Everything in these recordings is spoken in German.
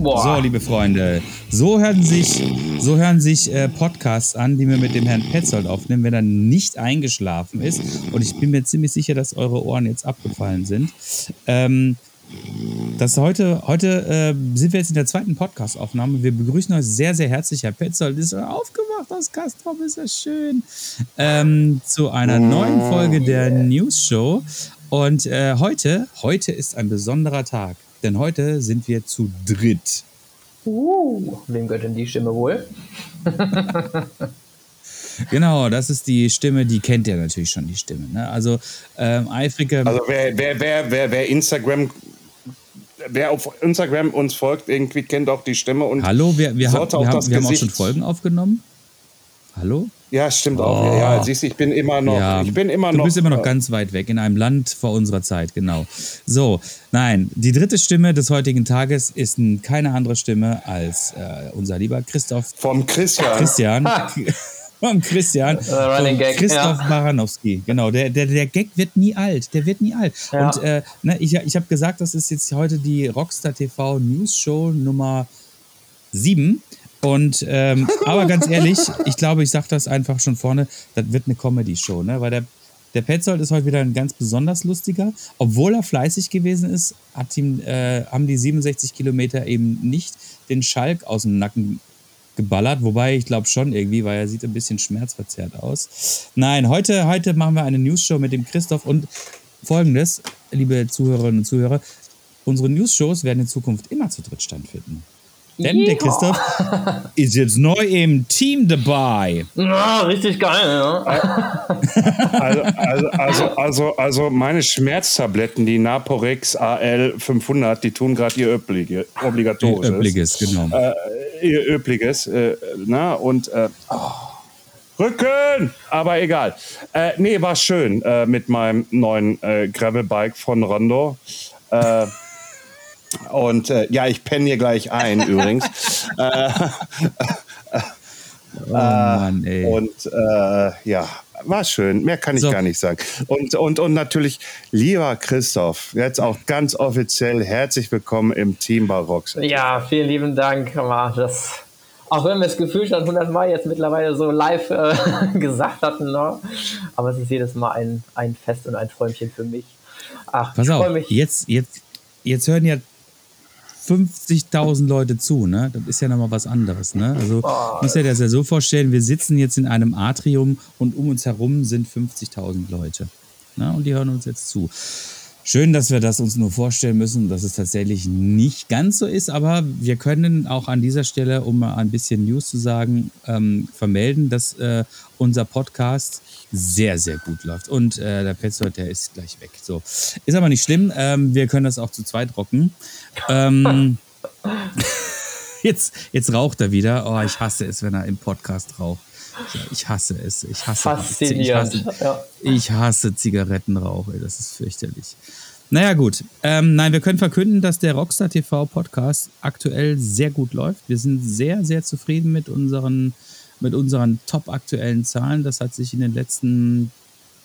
So, liebe Freunde, so hören sich, so hören sich äh, Podcasts an, die wir mit dem Herrn Petzold aufnehmen, wenn er nicht eingeschlafen ist. Und ich bin mir ziemlich sicher, dass eure Ohren jetzt abgefallen sind. Ähm, das heute, heute äh, sind wir jetzt in der zweiten Podcast-Aufnahme. Wir begrüßen euch sehr, sehr herzlich. Herr Petzold ist aufgewacht aus Kastrop, ist das schön. Ähm, zu einer neuen Folge der News Show. Und äh, heute, heute ist ein besonderer Tag, denn heute sind wir zu dritt. Uh, wem gehört denn die Stimme wohl? Genau, das ist die Stimme, die kennt ihr natürlich schon, die Stimme. Ne? Also ähm, eifrige. Also wer, wer, wer, wer, wer Instagram wer auf Instagram uns folgt, irgendwie kennt auch die Stimme und Hallo, wir, wir, haben, wir, haben, wir haben auch schon Folgen aufgenommen. Hallo? Ja, stimmt oh. auch. Ja, siehst du, ich bin immer noch. Ja, ich bin immer du noch. bist immer noch ganz weit weg, in einem Land vor unserer Zeit, genau. So, nein, die dritte Stimme des heutigen Tages ist keine andere Stimme als äh, unser lieber Christoph. Vom Christian. Christian. vom Christian. Uh, vom Gag, Christoph ja. Baranowski. Genau, der, der, der Gag wird nie alt. Der wird nie alt. Ja. Und äh, ne, ich, ich habe gesagt, das ist jetzt heute die Rockstar TV News Show Nummer 7. Und ähm, aber ganz ehrlich, ich glaube, ich sage das einfach schon vorne, das wird eine Comedy-Show, ne? Weil der, der Petzold ist heute wieder ein ganz besonders lustiger. Obwohl er fleißig gewesen ist, hat ihm, äh, haben die 67 Kilometer eben nicht den Schalk aus dem Nacken geballert. Wobei ich glaube schon irgendwie, weil er sieht ein bisschen schmerzverzerrt aus. Nein, heute, heute machen wir eine News-Show mit dem Christoph und folgendes, liebe Zuhörerinnen und Zuhörer. Unsere News-Shows werden in Zukunft immer zu dritt stattfinden. Denn der Christoph ist jetzt neu im Team dabei. Ja, richtig geil, ja. Also, also, also, also, also meine Schmerztabletten, die Naporex AL 500, die tun gerade ihr Öblige, obligatorisches. Ihr Öbliges, genau. Äh, ihr Öbliges. Äh, na, und äh, oh, Rücken! Aber egal. Äh, nee, war schön äh, mit meinem neuen äh, Gravelbike von Rondo. Äh, und äh, ja, ich penne hier gleich ein übrigens. äh, oh Mann, ey. Und äh, ja, war schön. Mehr kann ich so. gar nicht sagen. Und, und, und natürlich, lieber Christoph, jetzt auch ganz offiziell herzlich willkommen im Team Barock. Ja, vielen lieben Dank. Das, auch wenn wir es gefühlt schon 100 Mal jetzt mittlerweile so live äh, gesagt hatten, ne? aber es ist jedes Mal ein, ein Fest und ein Träumchen für mich. Ach, Pass auf, mich. Jetzt, jetzt, jetzt hören ja 50.000 Leute zu, ne? Das ist ja nochmal was anderes, ne? Also, oh, muss ja das ja so vorstellen, wir sitzen jetzt in einem Atrium und um uns herum sind 50.000 Leute. Ne? Und die hören uns jetzt zu. Schön, dass wir das uns nur vorstellen müssen, dass es tatsächlich nicht ganz so ist, aber wir können auch an dieser Stelle, um mal ein bisschen News zu sagen, ähm, vermelden, dass äh, unser Podcast sehr, sehr gut läuft. Und äh, der Petzold, der ist gleich weg. So. Ist aber nicht schlimm. Ähm, wir können das auch zu zweit rocken. Ähm, jetzt, jetzt raucht er wieder. Oh, ich hasse es, wenn er im Podcast raucht. Ich hasse es. Ich hasse, Faszinierend. Ich hasse, ja. ich hasse Zigarettenrauch. Ey, das ist fürchterlich. Naja, gut. Ähm, nein, wir können verkünden, dass der Rockstar TV Podcast aktuell sehr gut läuft. Wir sind sehr, sehr zufrieden mit unseren, mit unseren top aktuellen Zahlen. Das hat sich in den letzten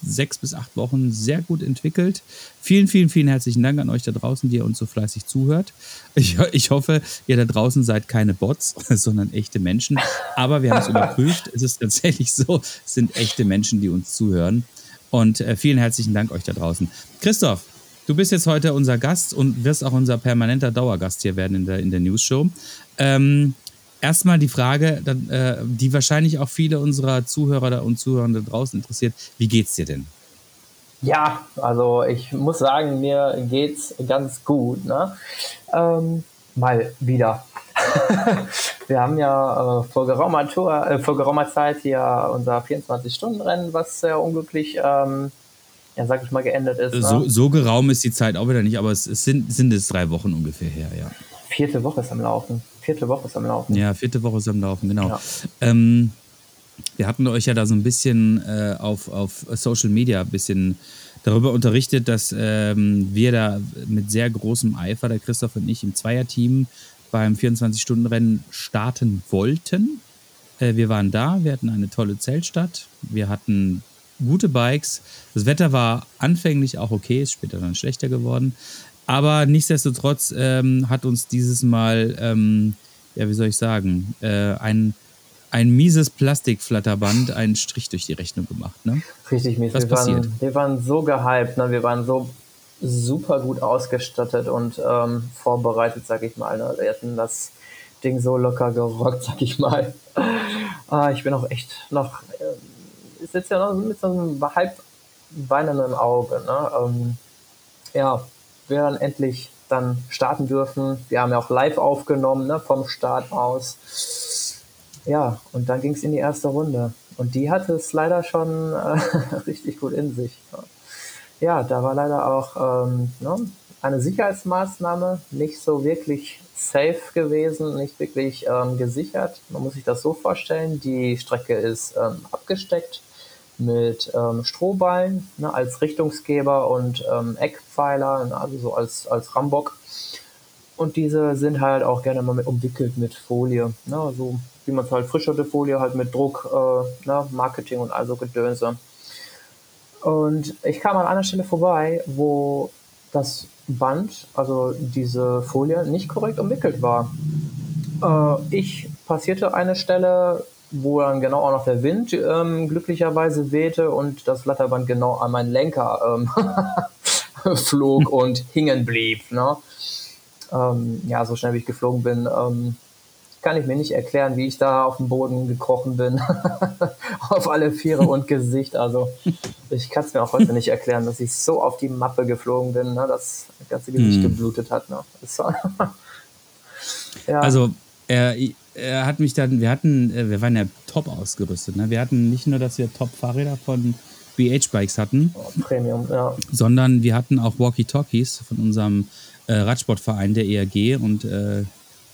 sechs bis acht Wochen sehr gut entwickelt. Vielen, vielen, vielen herzlichen Dank an euch da draußen, die ihr uns so fleißig zuhört. Ich, ich hoffe, ihr da draußen seid keine Bots, sondern echte Menschen. Aber wir haben es überprüft. Es ist tatsächlich so, es sind echte Menschen, die uns zuhören. Und äh, vielen herzlichen Dank euch da draußen. Christoph, du bist jetzt heute unser Gast und wirst auch unser permanenter Dauergast hier werden in der, in der News-Show. Ähm, erstmal die Frage, äh, die wahrscheinlich auch viele unserer Zuhörer und Zuhörer da draußen interessiert. Wie geht's dir denn? Ja, also ich muss sagen, mir geht's ganz gut. Ne? Ähm, mal wieder. wir haben ja äh, vor, geraumer Tour, äh, vor geraumer Zeit hier unser 24-Stunden-Rennen, was sehr unglücklich, ähm, ja, sag ich mal, geendet ist. Ne? So, so geraum ist die Zeit auch wieder nicht, aber es, es sind, sind es drei Wochen ungefähr her, ja. Vierte Woche ist am Laufen vierte Woche ist am Laufen. Ja, vierte Woche ist am Laufen, genau. Ja. Ähm, wir hatten euch ja da so ein bisschen äh, auf, auf Social Media ein bisschen darüber unterrichtet, dass ähm, wir da mit sehr großem Eifer, der Christoph und ich, im Zweierteam beim 24-Stunden-Rennen starten wollten. Äh, wir waren da, wir hatten eine tolle Zeltstadt, wir hatten gute Bikes. Das Wetter war anfänglich auch okay, ist später dann schlechter geworden. Aber nichtsdestotrotz ähm, hat uns dieses Mal, ähm, ja, wie soll ich sagen, äh, ein ein mieses Plastikflatterband einen Strich durch die Rechnung gemacht. Ne? Richtig mies. Was wir, passiert? Waren, wir waren so gehypt, ne? wir waren so super gut ausgestattet und ähm, vorbereitet, sag ich mal. Ne? Wir hatten das Ding so locker gerockt, sag ich mal. ah, ich bin auch echt noch, äh, sitze ja noch mit so einem halb weinenden Auge. Ne? Ähm, ja, wir dann endlich dann starten dürfen. Wir haben ja auch live aufgenommen, ne, vom Start aus ja, und dann ging es in die erste Runde. Und die hatte es leider schon äh, richtig gut in sich. Ja, da war leider auch ähm, ne, eine Sicherheitsmaßnahme nicht so wirklich safe gewesen, nicht wirklich ähm, gesichert. Man muss sich das so vorstellen, die Strecke ist ähm, abgesteckt mit ähm, Strohballen ne, als Richtungsgeber und ähm, Eckpfeiler, ne, also so als, als Rambock. Und diese sind halt auch gerne mal mit umwickelt mit Folie. Ne, so wie man es halt frischerte Folie halt mit Druck, äh, ne, Marketing und also Gedönse. Und ich kam an einer Stelle vorbei, wo das Band, also diese Folie, nicht korrekt umwickelt war. Äh, ich passierte eine Stelle, wo dann genau auch noch der Wind ähm, glücklicherweise wehte und das Blatterband genau an meinen Lenker ähm, flog und hingen blieb. Ne? Ähm, ja, so schnell wie ich geflogen bin, ähm, kann ich mir nicht erklären, wie ich da auf den Boden gekrochen bin. auf alle Viere und Gesicht. Also ich kann es mir auch heute nicht erklären, dass ich so auf die Mappe geflogen bin, ne, dass das ganze Gesicht hm. geblutet hat. Ne. ja. Also er, er hat mich dann, wir hatten, äh, wir waren ja top ausgerüstet. Ne? Wir hatten nicht nur, dass wir Top-Fahrräder von BH-Bikes hatten, oh, Premium, ja. sondern wir hatten auch Walkie-Talkies von unserem äh, Radsportverein, der ERG. Und äh,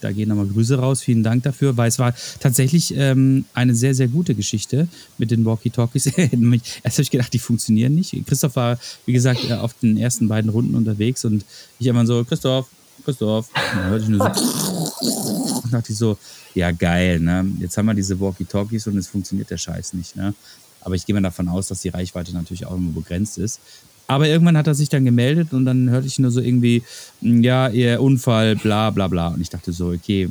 da gehen nochmal Grüße raus. Vielen Dank dafür, weil es war tatsächlich ähm, eine sehr, sehr gute Geschichte mit den Walkie-Talkies. Erst habe ich gedacht, die funktionieren nicht. Christoph war, wie gesagt, äh, auf den ersten beiden Runden unterwegs und ich immer so, Christoph, Christoph. Und dann hörte ich nur so. Und dachte ich so, ja geil, ne? Jetzt haben wir diese Walkie-Talkies und es funktioniert der Scheiß nicht, ne? Aber ich gehe mal davon aus, dass die Reichweite natürlich auch immer begrenzt ist. Aber irgendwann hat er sich dann gemeldet und dann hörte ich nur so irgendwie, hm, ja, ihr Unfall, bla bla bla. Und ich dachte so, okay,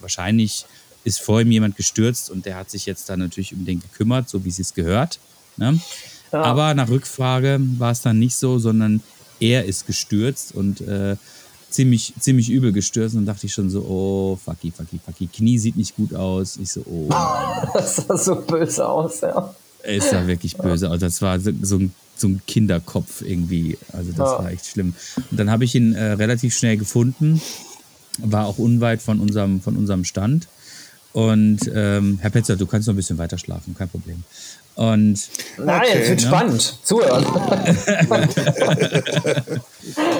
wahrscheinlich ist vor ihm jemand gestürzt und der hat sich jetzt dann natürlich um den gekümmert, so wie es gehört. Ne? Ja. Aber nach Rückfrage war es dann nicht so, sondern er ist gestürzt und äh, ziemlich, ziemlich übel gestürzt und dachte ich schon so, oh, fucky, fucky, fucky. Knie sieht nicht gut aus. Ich so, oh. das sah so böse aus, ja. Es sah wirklich böse aus. Das war so, so ein so ein Kinderkopf irgendwie. Also das ja. war echt schlimm. Und dann habe ich ihn äh, relativ schnell gefunden, war auch unweit von unserem, von unserem Stand. Und ähm, Herr Petzer, du kannst noch ein bisschen weiter schlafen, kein Problem. Und Nein, okay, es wird ne? spannend. Zuhören.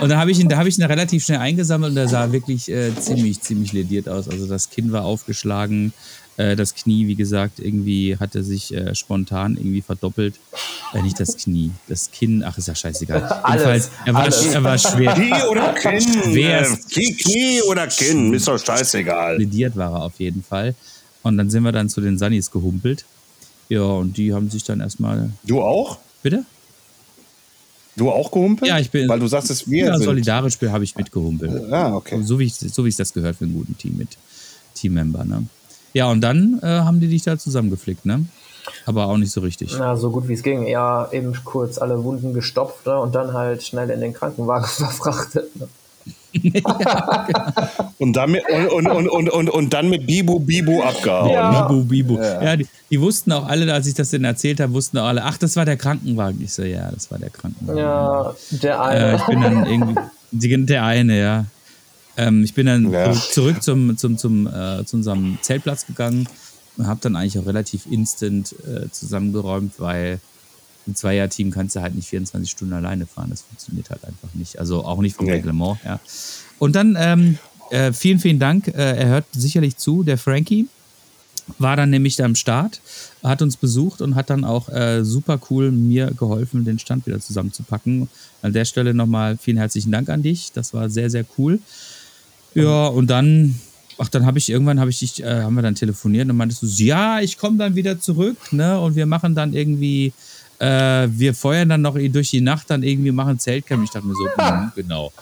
und da habe ich ihn, da habe ich ihn relativ schnell eingesammelt und er sah wirklich äh, ziemlich, ziemlich lediert aus. Also das Kinn war aufgeschlagen, äh, das Knie, wie gesagt, irgendwie hatte sich äh, spontan irgendwie verdoppelt. Äh, nicht das Knie, das Kinn, ach, ist ja scheißegal. Alles, er war, alles. er war schwer. Knie oder Kinn? Schwer. Knie oder Kinn, ist doch scheißegal. Lediert war er auf jeden Fall. Und dann sind wir dann zu den Sunnis gehumpelt. Ja, und die haben sich dann erstmal. Du auch? Bitte? Du auch gehumpelt? Ja, ich bin. Weil du sagst, es wir ja, sind. solidarisch habe ich mitgehumpelt. Ah, okay. So wie ich so wie es das gehört für einen guten Team mit Teammember, ne? Ja, und dann äh, haben die dich da zusammengeflickt, ne? Aber auch nicht so richtig. Na, so gut wie es ging. Ja, eben kurz alle Wunden gestopft ne? und dann halt schnell in den Krankenwagen verfrachtet. Ne? und, dann mit, und, und, und, und, und, dann mit Bibu Bibu abgehauen. Ja. Bibu Bibu. Ja, ja die, die, wussten auch alle, als ich das denn erzählt habe, wussten auch alle, ach, das war der Krankenwagen. Ich so, ja, das war der Krankenwagen. Ja, der eine. Äh, ich bin dann irgendwie, der eine, ja. Ähm, ich bin dann ja. zurück zum, zum, zum, äh, zu unserem Zeltplatz gegangen und habe dann eigentlich auch relativ instant äh, zusammengeräumt, weil ein Zweierteam kannst du halt nicht 24 Stunden alleine fahren. Das funktioniert halt einfach nicht. Also auch nicht vom nee. Reglement, ja. Und dann ähm, äh, vielen, vielen Dank. Äh, er hört sicherlich zu, der Frankie. war dann nämlich da am Start, hat uns besucht und hat dann auch äh, super cool mir geholfen, den Stand wieder zusammenzupacken. An der Stelle nochmal vielen herzlichen Dank an dich. Das war sehr, sehr cool. Ja, und dann, ach, dann habe ich irgendwann, habe ich dich, äh, haben wir dann telefoniert und meintest du, ja, ich komme dann wieder zurück, ne? Und wir machen dann irgendwie äh, wir feuern dann noch durch die Nacht dann irgendwie machen Zeltcamp. Ich dachte mir so, hm, genau.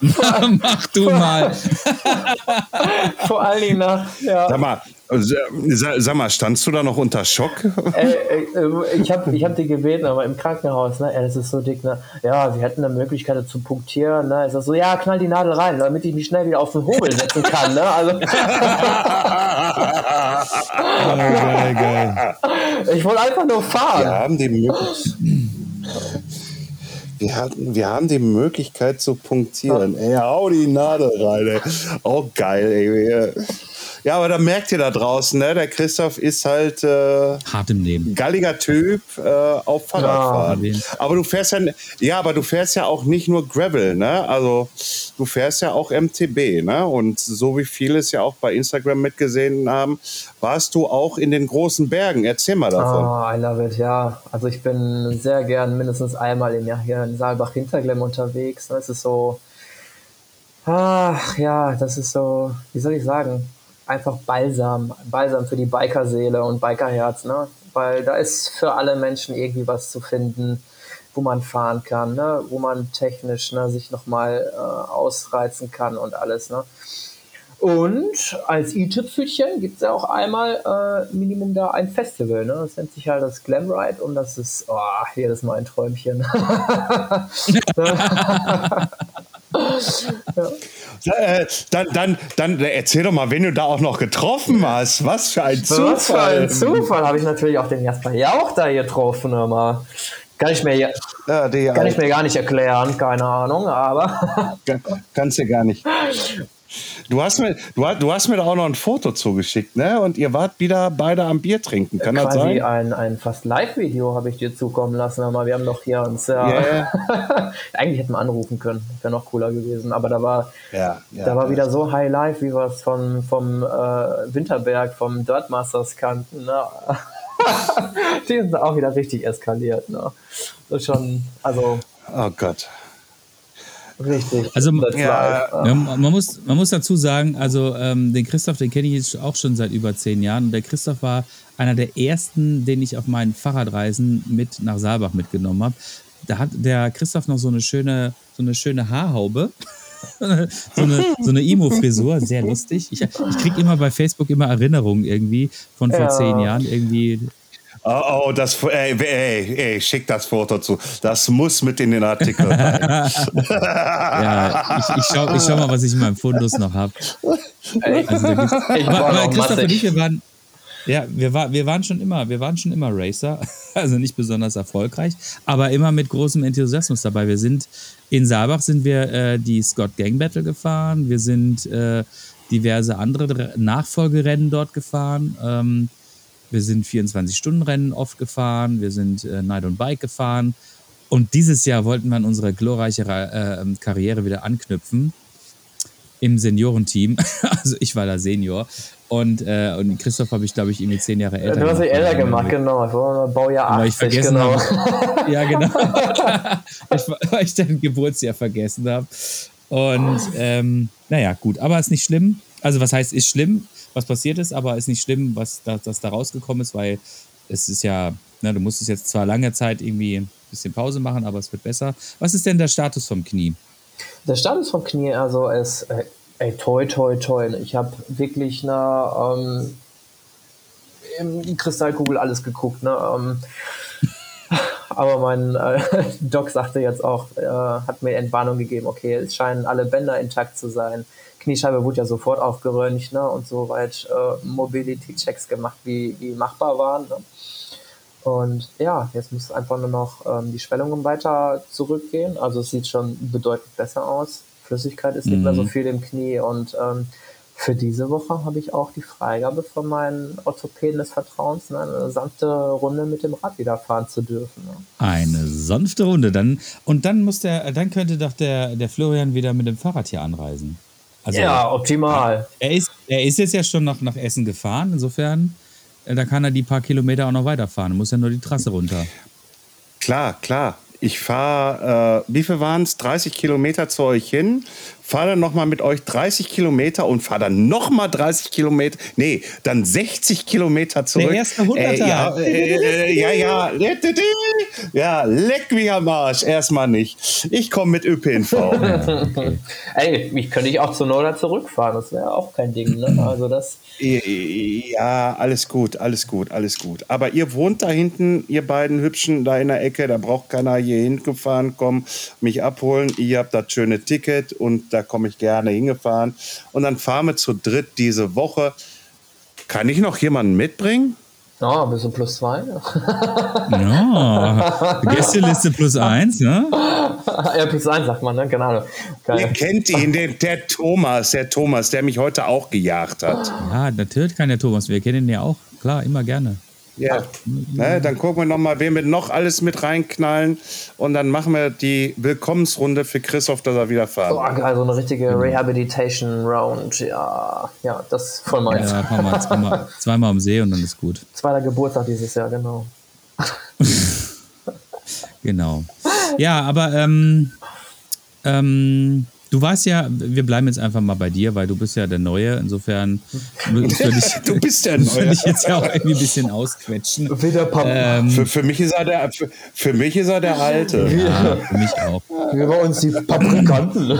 Mach du mal. Vor allen Dingen nach, ja. Sag mal, sag mal, standst du da noch unter Schock? Äh, äh, ich habe ich hab die gebeten, aber im Krankenhaus, ne, das ist so dick, ne, ja, wir hätten eine Möglichkeit zu punktieren, ne, ist das so, ja, knall die Nadel rein, damit ich mich schnell wieder auf den Hobel setzen kann, ne, also. oh, geil, geil. Ich wollte einfach nur fahren. Wir haben die Möglichkeit. Wir, hatten, wir haben die Möglichkeit zu punktieren. Ey, hau die Nadel rein, ey. Auch oh, geil, ey. Ja, aber da merkt ihr da draußen, ne? der Christoph ist halt äh, hart im Leben. Galliger Typ äh, auf Fahrradfahren. Ja, aber du fährst ja, ja, aber du fährst ja auch nicht nur Gravel, ne? Also du fährst ja auch MTB, ne? Und so wie viele es ja auch bei Instagram mitgesehen haben, warst du auch in den großen Bergen. Erzähl mal davon. Oh, I love it, ja. Also ich bin sehr gern mindestens einmal im Jahr hier in Saalbach-Hinterglemm unterwegs. Es ist so, ach ja, das ist so, wie soll ich sagen? Einfach Balsam, Balsam für die Bikerseele und Bikerherz, ne? Weil da ist für alle Menschen irgendwie was zu finden, wo man fahren kann, ne? wo man technisch ne, sich nochmal äh, ausreizen kann und alles. Ne? Und als i-Tüpfelchen gibt es ja auch einmal äh, Minimum da ein Festival. Ne? Das nennt sich halt das Glam Ride und das ist oh, jedes Mal ein Träumchen. ja. äh, dann, dann, dann erzähl doch mal, wen du da auch noch getroffen hast. Was für ein Zufall. Was für ein Zufall habe ich natürlich auch den Jasper Jauch da getroffen. Immer. Kann ich mir, ja, kann ich mir gar nicht erklären, keine Ahnung, aber. Kannst du gar nicht. Du hast mir, du, du hast mir da auch noch ein Foto zugeschickt, ne? Und ihr wart wieder beide am Bier trinken. Kann Quasi das sein? Ein, ein fast Live-Video habe ich dir zukommen lassen. Aber wir haben doch hier uns ja. Yeah. eigentlich hätten wir anrufen können. Wäre noch cooler gewesen. Aber da war, ja, ja, da war ja. wieder so High Life, wie wir es vom, vom äh, Winterberg, vom Dirtmasters kannten. Ne? Die sind auch wieder richtig eskaliert. Ne? Das ist schon, also. Oh Gott. Richtig. Also ja, ja, man, muss, man muss dazu sagen, also ähm, den Christoph, den kenne ich jetzt auch schon seit über zehn Jahren. Und der Christoph war einer der ersten, den ich auf meinen Fahrradreisen mit nach Saalbach mitgenommen habe. Da hat der Christoph noch so eine schöne, so eine schöne Haarhaube. so eine, so eine Imo-Frisur, sehr lustig. Ich, ich kriege immer bei Facebook immer Erinnerungen irgendwie von vor ja. zehn Jahren. Irgendwie Oh, oh, das, ey, ey, ey, schick das Foto zu. Das muss mit in den Artikel rein. ja, ich, ich, schau, ich schau mal, was ich in meinem Fundus noch habe. Also, aber, Christoph und ich, wir waren, ja, wir, war, wir, waren schon immer, wir waren schon immer Racer, also nicht besonders erfolgreich, aber immer mit großem Enthusiasmus dabei. Wir sind in Saalbach sind wir äh, die Scott Gang Battle gefahren, wir sind äh, diverse andere Nachfolgerennen dort gefahren. Ähm, wir sind 24-Stunden-Rennen oft gefahren, wir sind äh, Night und Bike gefahren. Und dieses Jahr wollten wir an unsere glorreiche äh, Karriere wieder anknüpfen im Seniorenteam. also ich war da Senior. Und, äh, und Christoph habe ich, glaube ich, irgendwie zehn Jahre älter. Du hast dich älter gemacht, genau. Ich war Baujahr 80, weil ich vergessen genau. Habe, ja, genau. weil ich dein Geburtsjahr vergessen habe. Und ähm, naja, gut. Aber ist nicht schlimm. Also was heißt, ist schlimm? was passiert ist, aber ist nicht schlimm, was da, das da rausgekommen ist, weil es ist ja, ne, du musstest jetzt zwar lange Zeit irgendwie ein bisschen Pause machen, aber es wird besser. Was ist denn der Status vom Knie? Der Status vom Knie, also ist, äh, ey, toi, toi, toi. Ich habe wirklich eine, ähm, Kristallkugel alles geguckt, ne, ähm, aber mein äh, Doc sagte jetzt auch, äh, hat mir Entwarnung gegeben, okay, es scheinen alle Bänder intakt zu sein. Kniescheibe wurde ja sofort aufgeröntgt ne, und soweit äh, Mobility-Checks gemacht, wie, wie machbar waren. Ne. Und ja, jetzt muss einfach nur noch ähm, die Schwellungen weiter zurückgehen. Also es sieht schon bedeutend besser aus. Flüssigkeit ist mhm. nicht mehr so mhm. viel im Knie und ähm, für diese Woche habe ich auch die Freigabe von meinen Orthopäden des Vertrauens, ne, eine sanfte Runde mit dem Rad wieder fahren zu dürfen. Ne. Eine sanfte Runde. Dann, und dann muss der, dann könnte doch der, der Florian wieder mit dem Fahrrad hier anreisen. Also, ja, optimal. Er ist, er ist jetzt ja schon noch nach Essen gefahren, insofern äh, da kann er die paar Kilometer auch noch weiterfahren. Muss ja nur die Trasse runter. Klar, klar. Ich fahre, äh, wie viel waren es? 30 Kilometer zu euch hin, fahre dann nochmal mit euch 30 Kilometer und fahre dann nochmal 30 Kilometer, nee, dann 60 Kilometer zurück. Der erste 100 äh, ja, äh, ja, ja, ja, leck mich am Arsch, erstmal nicht. Ich komme mit ÖPNV. okay. Ey, ich könnte ich auch zu Norden zurückfahren, das wäre auch kein Ding, ne? Also das. Ja, alles gut, alles gut, alles gut. Aber ihr wohnt da hinten, ihr beiden Hübschen da in der Ecke, da braucht keiner hier hingefahren kommen, mich abholen. Ihr habt das schöne Ticket und da da komme ich gerne hingefahren. Und dann fahren wir zu dritt diese Woche. Kann ich noch jemanden mitbringen? Ja, bist du plus zwei? ja, Gästeliste plus eins, ne? Ja, plus eins sagt man, ne? Genau. Geil. Ihr kennt ihn, der, der, Thomas, der Thomas, der mich heute auch gejagt hat. Ja, natürlich kann der Thomas, wir kennen ihn ja auch. Klar, immer gerne. Ja, ne, dann gucken wir nochmal, wen wir noch alles mit reinknallen. Und dann machen wir die Willkommensrunde für Christoph, dass er wieder fahren Oh, geil, so eine richtige Rehabilitation Round. Ja, ja, das ist voll meins. Ja, wir zweimal, zweimal am See und dann ist gut. Zweiter Geburtstag dieses Jahr, genau. genau. Ja, aber ähm, ähm, Du warst ja, wir bleiben jetzt einfach mal bei dir, weil du bist ja der Neue. Insofern würde ich, du bist der Neue. Würde ich jetzt ja auch irgendwie ein bisschen ausquetschen. Ähm, für, für, mich ist er der, für, für, mich ist er der Alte. Ja, für mich auch. Wir bei uns die Paprikanten.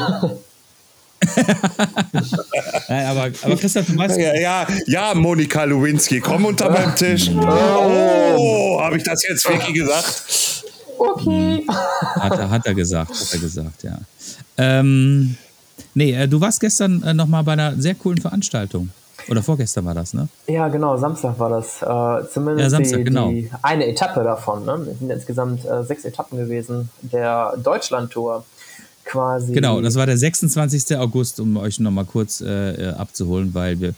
Nein, aber, aber Christoph, du weißt. Ja, ja, ja, Monika Lewinsky, komm unter meinem Tisch. Oh, habe ich das jetzt wirklich gesagt? Okay. Hat er, hat er gesagt, hat er gesagt, ja. Ähm, nee, äh, du warst gestern äh, nochmal bei einer sehr coolen Veranstaltung. Oder vorgestern war das, ne? Ja, genau, Samstag war das. Äh, zumindest ja, Samstag, die, genau. die eine Etappe davon. Ne? Es sind insgesamt äh, sechs Etappen gewesen. Der Deutschland-Tour quasi. Genau, das war der 26. August, um euch nochmal kurz äh, äh, abzuholen, weil wir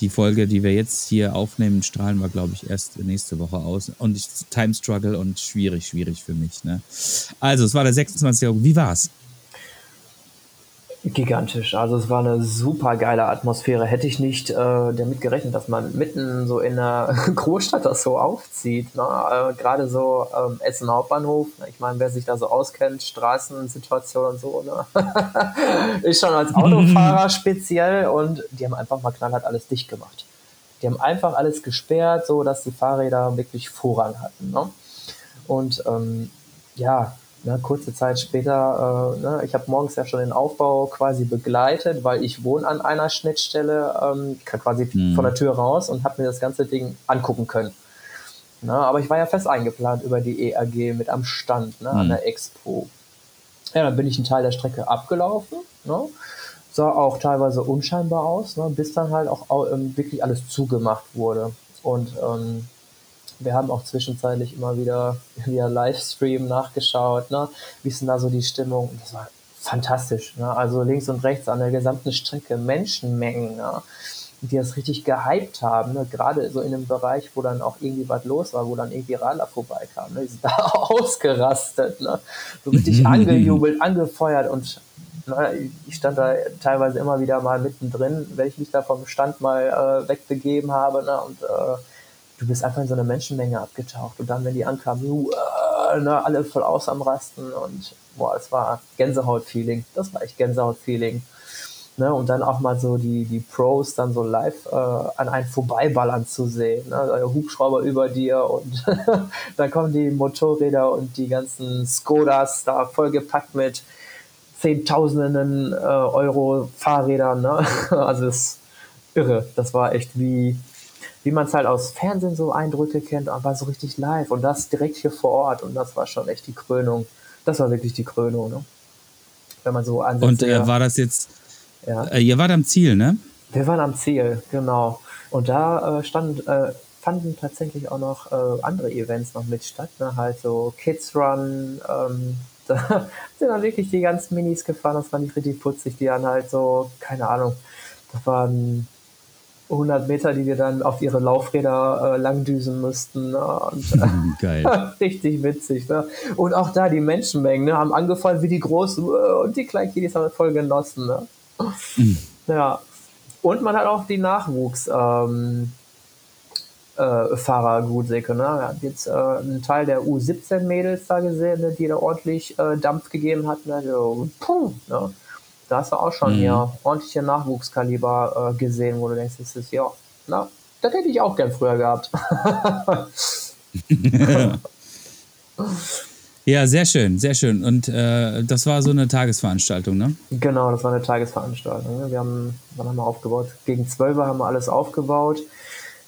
die Folge, die wir jetzt hier aufnehmen, strahlen wir, glaube ich, erst nächste Woche aus. Und ich, Time Struggle und schwierig, schwierig für mich. Ne? Also, es war der 26. August. Wie war's? Gigantisch. Also es war eine super geile Atmosphäre. Hätte ich nicht äh, damit gerechnet, dass man mitten so in einer Großstadt das so aufzieht. Ne? Äh, Gerade so ähm, Essen Hauptbahnhof. Ne? Ich meine, wer sich da so auskennt, Straßensituation und so, ne? ist schon als Autofahrer speziell und die haben einfach mal knallhart alles dicht gemacht. Die haben einfach alles gesperrt, so dass die Fahrräder wirklich Vorrang hatten. Ne? Und ähm, ja, Ne, kurze Zeit später, äh, ne, ich habe morgens ja schon den Aufbau quasi begleitet, weil ich wohne an einer Schnittstelle, ähm, quasi mhm. von der Tür raus und habe mir das ganze Ding angucken können. Ne, aber ich war ja fest eingeplant über die EAG mit am Stand ne, mhm. an der Expo. Ja, dann bin ich einen Teil der Strecke abgelaufen. Ne, sah auch teilweise unscheinbar aus, ne, bis dann halt auch ähm, wirklich alles zugemacht wurde. Und ähm, wir haben auch zwischenzeitlich immer wieder via Livestream nachgeschaut, ne? wie ist denn da so die Stimmung? Das war fantastisch. Ne? Also links und rechts an der gesamten Strecke Menschenmengen, ne? die das richtig gehypt haben, ne? gerade so in einem Bereich, wo dann auch irgendwie was los war, wo dann irgendwie Radler vorbeikam. Ne? Die sind da ausgerastet, ne? so richtig angejubelt, angefeuert und ne, ich stand da teilweise immer wieder mal mittendrin, wenn ich mich da vom Stand mal äh, wegbegeben habe ne? und äh, du bist einfach in so eine Menschenmenge abgetaucht und dann, wenn die ankamen, uh, ne, alle voll aus am Rasten und boah, es war Gänsehaut-Feeling. Das war echt Gänsehaut-Feeling. Ne, und dann auch mal so die, die Pros dann so live äh, an einen vorbeiballern zu sehen. Ne? Hubschrauber über dir und dann kommen die Motorräder und die ganzen Skodas da vollgepackt mit Zehntausenden äh, Euro Fahrrädern. Ne? Also das ist irre. Das war echt wie, wie man es halt aus Fernsehen so Eindrücke kennt, aber so richtig live und das direkt hier vor Ort und das war schon echt die Krönung. Das war wirklich die Krönung, ne? Wenn man so ansieht. Und äh, war das jetzt, ja. Äh, ihr wart am Ziel, ne? Wir waren am Ziel, genau. Und da äh, stand, äh, fanden tatsächlich auch noch äh, andere Events noch mit statt, ne? Halt so Kids Run, ähm, da sind dann wirklich die ganzen Minis gefahren, das fand ich richtig putzig, die dann halt so, keine Ahnung, das waren 100 Meter, die wir dann auf ihre Laufräder äh, langdüsen müssten. Ne? Und, äh, richtig witzig. Ne? Und auch da die Menschenmengen ne, haben angefangen wie die Großen äh, und die kleinen Kiddies haben voll genossen. Ne? Mhm. Ja. Und man hat auch die Nachwuchs. Ähm, äh, Fahrer gut säcke. Ne? Wir hatten jetzt äh, einen Teil der U17-Mädels da gesehen, ne, die da ordentlich äh, Dampf gegeben hat. Ne? So, puh, ne? Da hast du auch schon mhm. hier ordentliche Nachwuchskaliber äh, gesehen, wo du denkst, das ist ja, na, das hätte ich auch gern früher gehabt. ja, sehr schön, sehr schön. Und äh, das war so eine Tagesveranstaltung, ne? Genau, das war eine Tagesveranstaltung. Ne? Wir haben, wann haben wir aufgebaut? Gegen 12 Uhr haben wir alles aufgebaut.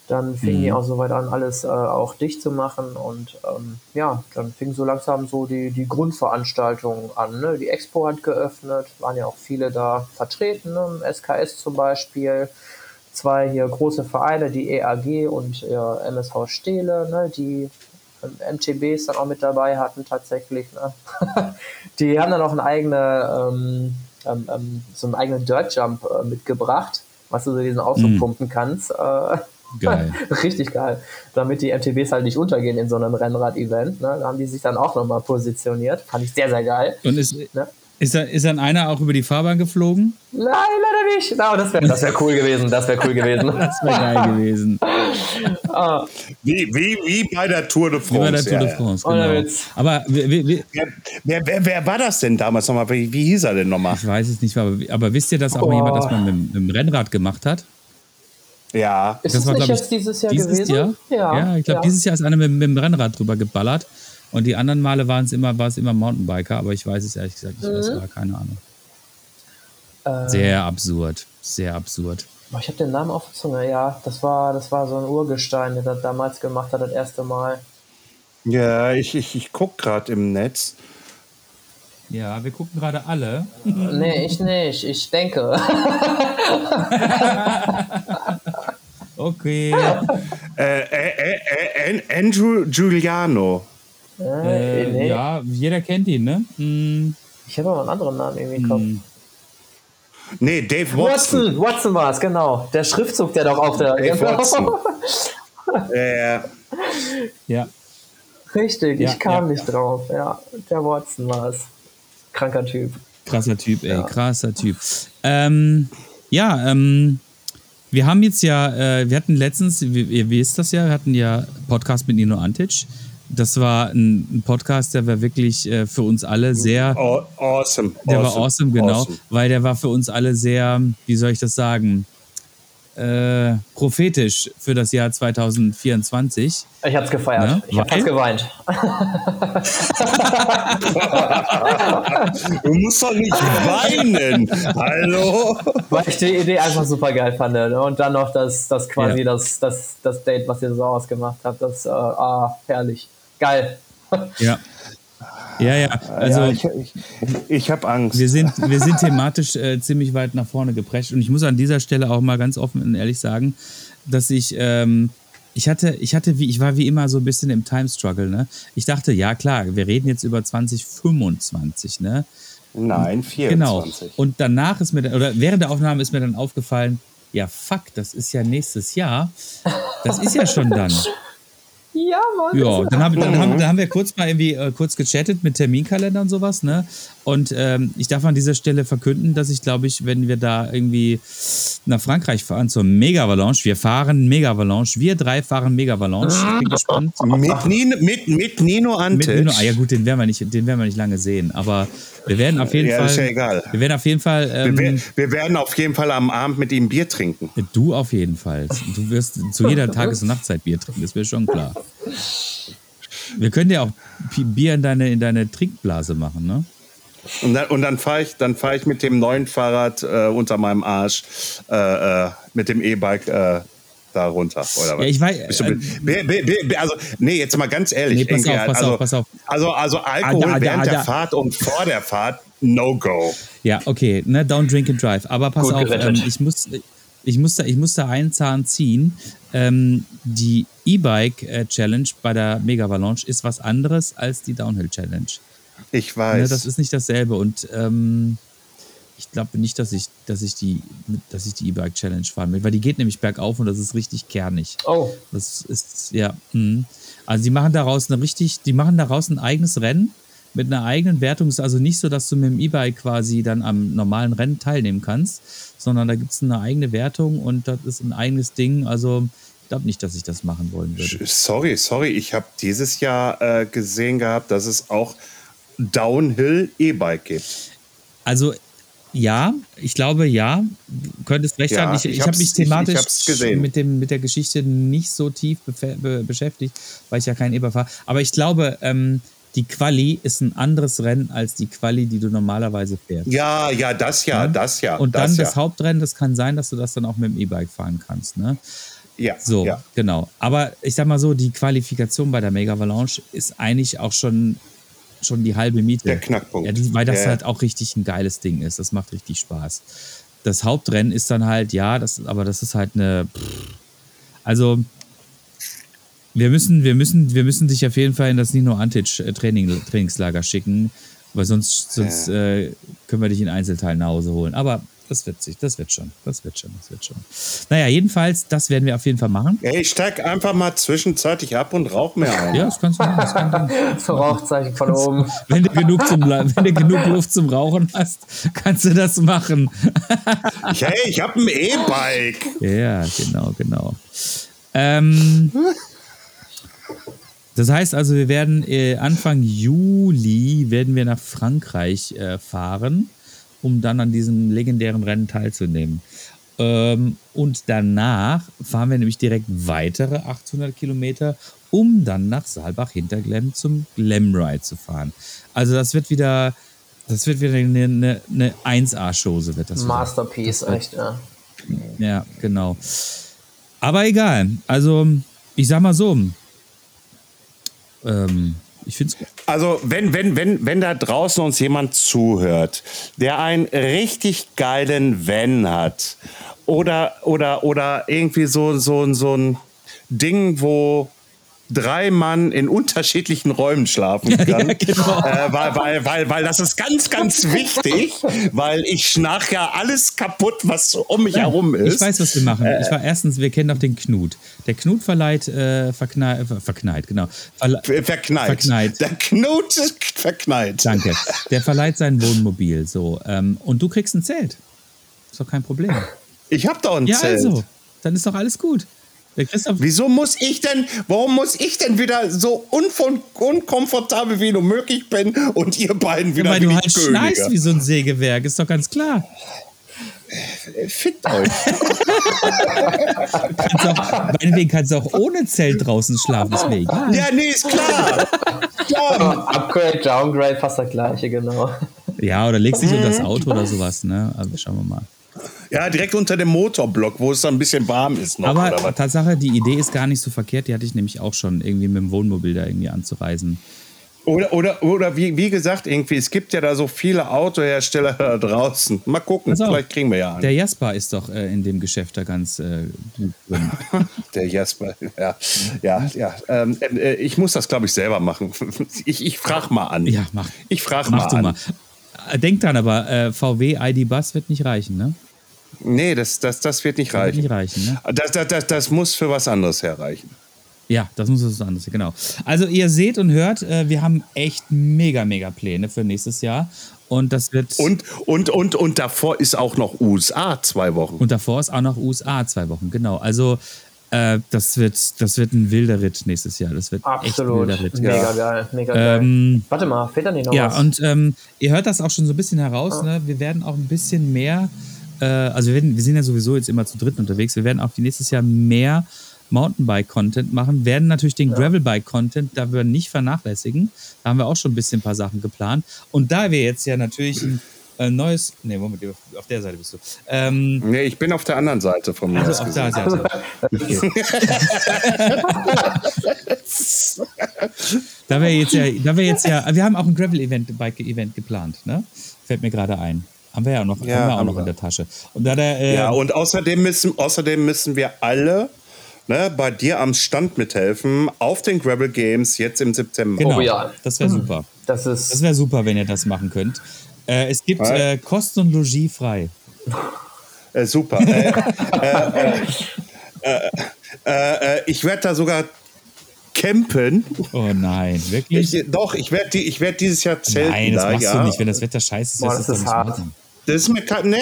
Dann fing mhm. die auch soweit an, alles äh, auch dicht zu machen. Und ähm, ja, dann fing so langsam so die, die Grundveranstaltung an. Ne? Die Expo hat geöffnet, waren ja auch viele da vertreten, ne? SKS zum Beispiel. Zwei hier große Vereine, die EAG und ja, MSV Steele, ne? die MTBs dann auch mit dabei hatten tatsächlich. Ne? die haben dann auch eine eigene, ähm, ähm, ähm, so einen eigenen Dirt Jump äh, mitgebracht, was du so diesen so mhm. pumpen kannst. Äh, Geil. Richtig geil. Damit die MTBs halt nicht untergehen in so einem Rennrad-Event. Ne? Da haben die sich dann auch nochmal positioniert. Fand ich sehr, sehr geil. Und ist, ne? ist, da, ist dann einer auch über die Fahrbahn geflogen? Nein, leider nicht. No, das wäre das wär cool gewesen. Das wäre cool gewesen. das wäre geil gewesen. ah. wie, wie, wie bei der Tour de France. Wie bei der Tour de France, ja, genau. Aber wie, wie, wer, wer, wer, wer, war das denn damals nochmal? Wie, wie hieß er denn nochmal? Ich weiß es nicht, aber, aber wisst ihr, dass auch oh. jemand das mal mit, mit dem Rennrad gemacht hat? Ja. Ist das, das war, nicht jetzt dieses Jahr dieses gewesen? Jahr? Ja, ja ich glaube, ja. dieses Jahr ist einer mit, mit, dem Rennrad drüber geballert. Und die anderen Male waren es immer, war es immer Mountainbiker, aber ich weiß es ehrlich gesagt nicht, mhm. war, keine Ahnung. Ähm. Sehr absurd. Sehr absurd. Ich habe den Namen auf der Zunge, ja. Das war, das war so ein Urgestein, der das damals gemacht hat, das erste Mal. Ja, ich, ich, ich gucke gerade im Netz. Ja, wir gucken gerade alle. nee, ich nicht. Ich denke. okay. Äh, äh, äh, Andrew Giuliano. Äh, nee. Ja, jeder kennt ihn, ne? Hm. Ich habe aber einen anderen Namen irgendwie im Kopf. Hm. Nee, Dave Watson. Watson, Watson war es, genau. Der Schriftzug, der doch auf der. Dave genau. Watson. äh. Ja. Richtig, ja, ich kam ja, nicht ja. drauf. Ja, der Watson war es. Kranker Typ. Krasser Typ, ey, krasser Typ. Ähm, ja, ähm, wir haben jetzt ja, äh, wir hatten letztens, wie, ihr wisst das ja, wir hatten ja Podcast mit Nino Antic. Das war ein, ein Podcast, der war wirklich äh, für uns alle sehr. Awesome. Der awesome. war awesome, genau. Awesome. Weil der war für uns alle sehr, wie soll ich das sagen? Äh, prophetisch für das Jahr 2024. Ich hab's gefeiert. Ne? Ich hab fast geweint. du musst doch nicht weinen. Hallo? Weil ich die Idee einfach super geil fand. Ne? Und dann noch das, das quasi ja. das, das, das Date, was ihr so ausgemacht habt. Das, äh, ah, herrlich. Geil. Ja. Ja, ja. Also ja, ich, ich, ich habe Angst. Wir sind, wir sind thematisch äh, ziemlich weit nach vorne geprescht. Und ich muss an dieser Stelle auch mal ganz offen und ehrlich sagen, dass ich, ähm, ich hatte, ich hatte wie, ich war wie immer so ein bisschen im Time Struggle, ne? Ich dachte, ja klar, wir reden jetzt über 2025, ne? Nein, 24. Genau. Und danach ist mir, dann, oder während der Aufnahme ist mir dann aufgefallen, ja fuck, das ist ja nächstes Jahr. Das ist ja schon dann. Ja, Mann. Ja, dann haben, dann, haben, dann haben wir kurz mal irgendwie äh, kurz gechattet mit Terminkalender und sowas, ne? Und ähm, ich darf an dieser Stelle verkünden, dass ich glaube ich, wenn wir da irgendwie nach Frankreich fahren zur Mega Valanche, wir fahren Mega Valanche, wir drei fahren Mega Valanche. Ich bin gespannt. Mit Nino, mit, mit Nino Antic. Mit Nino, ah ja gut, den werden wir nicht, den werden wir nicht lange sehen, aber wir werden auf jeden ja, Fall. Ist ja egal. Wir werden auf jeden Fall. Ähm, wir, wir, werden auf jeden Fall am Abend mit ihm Bier trinken. Du auf jeden Fall. Du wirst zu jeder Tages- und Nachtzeit Bier trinken, das wäre schon klar. Wir können ja auch Bier in deine, in deine Trinkblase machen, ne? Und dann, und dann fahre ich, fahr ich mit dem neuen Fahrrad äh, unter meinem Arsch, äh, äh, mit dem E-Bike äh, da runter. Oder was? Ja, ich weiß. Äh, also, nee, jetzt mal ganz ehrlich. Nee, pass auf, pass also, auf, pass auf. Also, also Alkohol ah, da, während da, der Fahrt und vor der Fahrt, no go. Ja, okay, ne, don't drink and drive. Aber pass Gut auf, ähm, ich muss, ich muss da, ich muss da einen Zahn ziehen. Ähm, die E-Bike äh, Challenge bei der Mega Valanche ist was anderes als die Downhill Challenge. Ich weiß. Ne, das ist nicht dasselbe und ähm, ich glaube nicht, dass ich, dass ich die, dass ich die E-Bike Challenge fahren will, weil die geht nämlich bergauf und das ist richtig kernig. Oh. Das ist, ja. Mh. Also die machen daraus eine richtig, die machen daraus ein eigenes Rennen mit einer eigenen Wertung. Ist also nicht so, dass du mit dem E-Bike quasi dann am normalen Rennen teilnehmen kannst, sondern da gibt es eine eigene Wertung und das ist ein eigenes Ding. Also glaube nicht, dass ich das machen wollen würde. Sorry, sorry, ich habe dieses Jahr äh, gesehen gehabt, dass es auch Downhill E-Bike gibt. Also ja, ich glaube ja. Du könntest recht ja, haben. Ich, ich, ich habe mich thematisch ich, mit, dem, mit der Geschichte nicht so tief be beschäftigt, weil ich ja kein Eber fahre. Aber ich glaube, ähm, die Quali ist ein anderes Rennen als die Quali, die du normalerweise fährst. Ja, ja, das ja, ja? das ja. Und das dann ja. das Hauptrennen, das kann sein, dass du das dann auch mit dem E-Bike fahren kannst. Ne? Ja. So, ja. genau. Aber ich sag mal so, die Qualifikation bei der Mega Avalanche ist eigentlich auch schon schon die halbe Miete. Der Knackpunkt. Ja, weil das ja. halt auch richtig ein geiles Ding ist. Das macht richtig Spaß. Das Hauptrennen ist dann halt, ja, das, aber das ist halt eine. Also, wir müssen, wir müssen, wir müssen dich auf jeden Fall in das Nino Antic äh, Training, Trainingslager schicken, weil sonst, sonst ja. äh, können wir dich in Einzelteilen nach Hause holen. Aber das wird sich, das wird schon, das wird schon, das wird schon. Naja, jedenfalls, das werden wir auf jeden Fall machen. Ey, ich steig einfach mal zwischenzeitlich ab und rauch mir ein. Ja, das kannst du machen. Das kann so Rauchzeichen von oben. Wenn du, genug zum, wenn du genug Luft zum Rauchen hast, kannst du das machen. hey, ich habe ein E-Bike. Ja, genau, genau. Ähm, das heißt also, wir werden äh, Anfang Juli werden wir nach Frankreich äh, fahren um dann an diesem legendären Rennen teilzunehmen. Ähm, und danach fahren wir nämlich direkt weitere 800 Kilometer, um dann nach Saalbach-Hinterglemm zum Glamride zu fahren. Also das wird wieder, das wird wieder eine, eine, eine 1A-Chose. wird das Masterpiece, das wird, echt, ja. Ja, genau. Aber egal. Also, ich sag mal so. Ähm, ich finde es Also, wenn, wenn, wenn, wenn da draußen uns jemand zuhört, der einen richtig geilen Van hat oder, oder, oder irgendwie so, so, so ein Ding, wo drei Mann in unterschiedlichen Räumen schlafen kann. Ja, genau. äh, weil, weil, weil, weil das ist ganz, ganz wichtig, weil ich schnarch ja alles kaputt, was um mich ja, herum ist. Ich weiß, was wir machen. Äh, ich war erstens, wir kennen doch den Knut. Der Knut verleiht, äh, verknallt, äh, verknallt, genau. Verle verknallt. verknallt. Der Knut verknallt. Danke. Der verleiht sein Wohnmobil so. Ähm, und du kriegst ein Zelt. Ist doch kein Problem. Ich hab doch ein ja, Zelt. Ja, also. Dann ist doch alles gut. Wieso muss ich denn, warum muss ich denn wieder so unkomfortabel wie nur möglich bin und ihr beiden wieder ja, Weil du halt schneist wie so ein Sägewerk, ist doch ganz klar. Fickt euch. kannst auch, meinetwegen kannst du auch ohne Zelt draußen schlafen, ist mir egal. Ja, nee, ist klar. klar. Upgrade, Downgrade, fast das gleiche, genau. Ja, oder legst dich unter das Auto oder sowas, ne? Also schauen wir mal. Ja, direkt unter dem Motorblock, wo es dann ein bisschen warm ist. Noch, Aber Tatsache, die Idee ist gar nicht so verkehrt. Die hatte ich nämlich auch schon, irgendwie mit dem Wohnmobil da irgendwie anzureisen. Oder, oder, oder wie, wie gesagt, irgendwie, es gibt ja da so viele Autohersteller da draußen. Mal gucken, also vielleicht kriegen wir ja einen. Der Jasper ist doch äh, in dem Geschäft da ganz äh, gut drin. der Jasper, ja. Ja, ja. Ähm, äh, ich muss das, glaube ich, selber machen. Ich, ich frage mal an. Ja, mach. Ich frage mal du an. Mal. Denk dran aber, äh, VW ID Bus wird nicht reichen, ne? Nee, das, das, das wird nicht reichen. Wird nicht reichen ne? das, das, das, das muss für was anderes herreichen. Ja, das muss für was anderes, genau. Also ihr seht und hört, äh, wir haben echt mega, mega Pläne für nächstes Jahr. Und das wird. Und, und, und, und davor ist auch noch USA zwei Wochen. Und davor ist auch noch USA zwei Wochen, genau. Also äh, das, wird, das wird ein wilder Ritt nächstes Jahr. Das wird Absolut. echt ein wilder Ritt. Mega ja. geil, mega geil. Ähm, Warte mal, fehlt da nicht noch ja, was? Ja, und ähm, ihr hört das auch schon so ein bisschen heraus. Ah. Ne? Wir werden auch ein bisschen mehr äh, also wir, werden, wir sind ja sowieso jetzt immer zu dritt unterwegs, wir werden auch nächstes Jahr mehr Mountainbike-Content machen, werden natürlich den ja. Gravelbike-Content da wir nicht vernachlässigen. Da haben wir auch schon ein bisschen ein paar Sachen geplant. Und da wir jetzt ja natürlich ein äh, neues. Nee, Moment, auf der Seite bist du. Ähm, nee, ich bin auf der anderen Seite vom Meer. Also auf der Seite. Okay. da wir jetzt ja, da wir jetzt ja, wir haben auch ein Gravel-Event, Bike-Event geplant, ne? Fällt mir gerade ein. Haben wir ja auch noch, ja, haben wir auch noch in der Tasche. Und da der, äh, ja, und außerdem müssen, außerdem müssen wir alle ne, bei dir am Stand mithelfen auf den Gravel Games jetzt im September. Genau, oh, ja. das wäre super. Das, das wäre super, wenn ihr das machen könnt. Äh, es gibt äh, Kosten und Logis frei. Äh, super. Äh, äh, äh, ich werde da sogar campen. Oh nein, wirklich? Ich, doch, ich werde die, werd dieses Jahr zelten. Nein, das da, machst ja. du nicht. Wenn das Wetter scheiße ist, Boah, das, ist, das hart. Das ist mir kein, nee,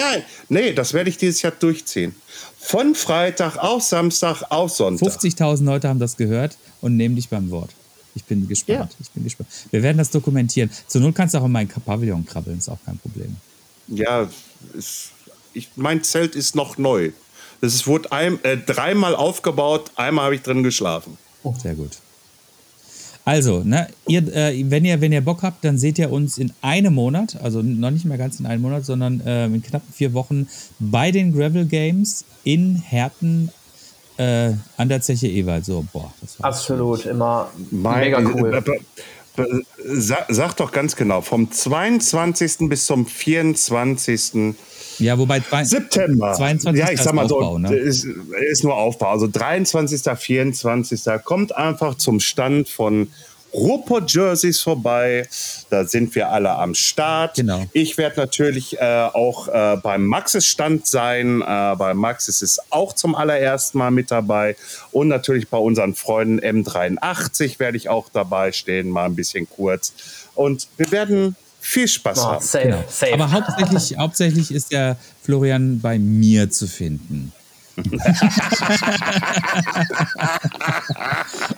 nee, das werde ich dieses Jahr durchziehen. Von Freitag auf Samstag auf Sonntag. 50.000 Leute haben das gehört und nehmen dich beim Wort. Ich bin gespannt. Ja. Ich bin gespannt. Wir werden das dokumentieren. Zur Not kannst du auch in meinen Pavillon krabbeln, ist auch kein Problem. Ja, ist, ich, mein Zelt ist noch neu. Das wurde ein, äh, dreimal aufgebaut, einmal habe ich drin geschlafen. Oh. Sehr gut. Also, ne, ihr, äh, wenn, ihr, wenn ihr Bock habt, dann seht ihr uns in einem Monat, also noch nicht mehr ganz in einem Monat, sondern äh, in knapp vier Wochen bei den Gravel Games in Herten äh, an der Zeche Ewald. So, boah, das war Absolut, schwierig. immer mega cool. Sag, sag doch ganz genau, vom 22. bis zum 24. Ja, wobei September. 22. Ja, ich sag mal Aufbau, so, ne? ist, ist nur Aufbau. Also 23., 24. kommt einfach zum Stand von Ruhrpott Jerseys vorbei. Da sind wir alle am Start. Genau. Ich werde natürlich äh, auch äh, beim Maxis Stand sein. Äh, bei Maxis ist auch zum allerersten Mal mit dabei. Und natürlich bei unseren Freunden M83 werde ich auch dabei stehen, mal ein bisschen kurz. Und wir werden viel Spaß oh, haben. Safe, genau. safe. Aber hauptsächlich, hauptsächlich ist der Florian bei mir zu finden.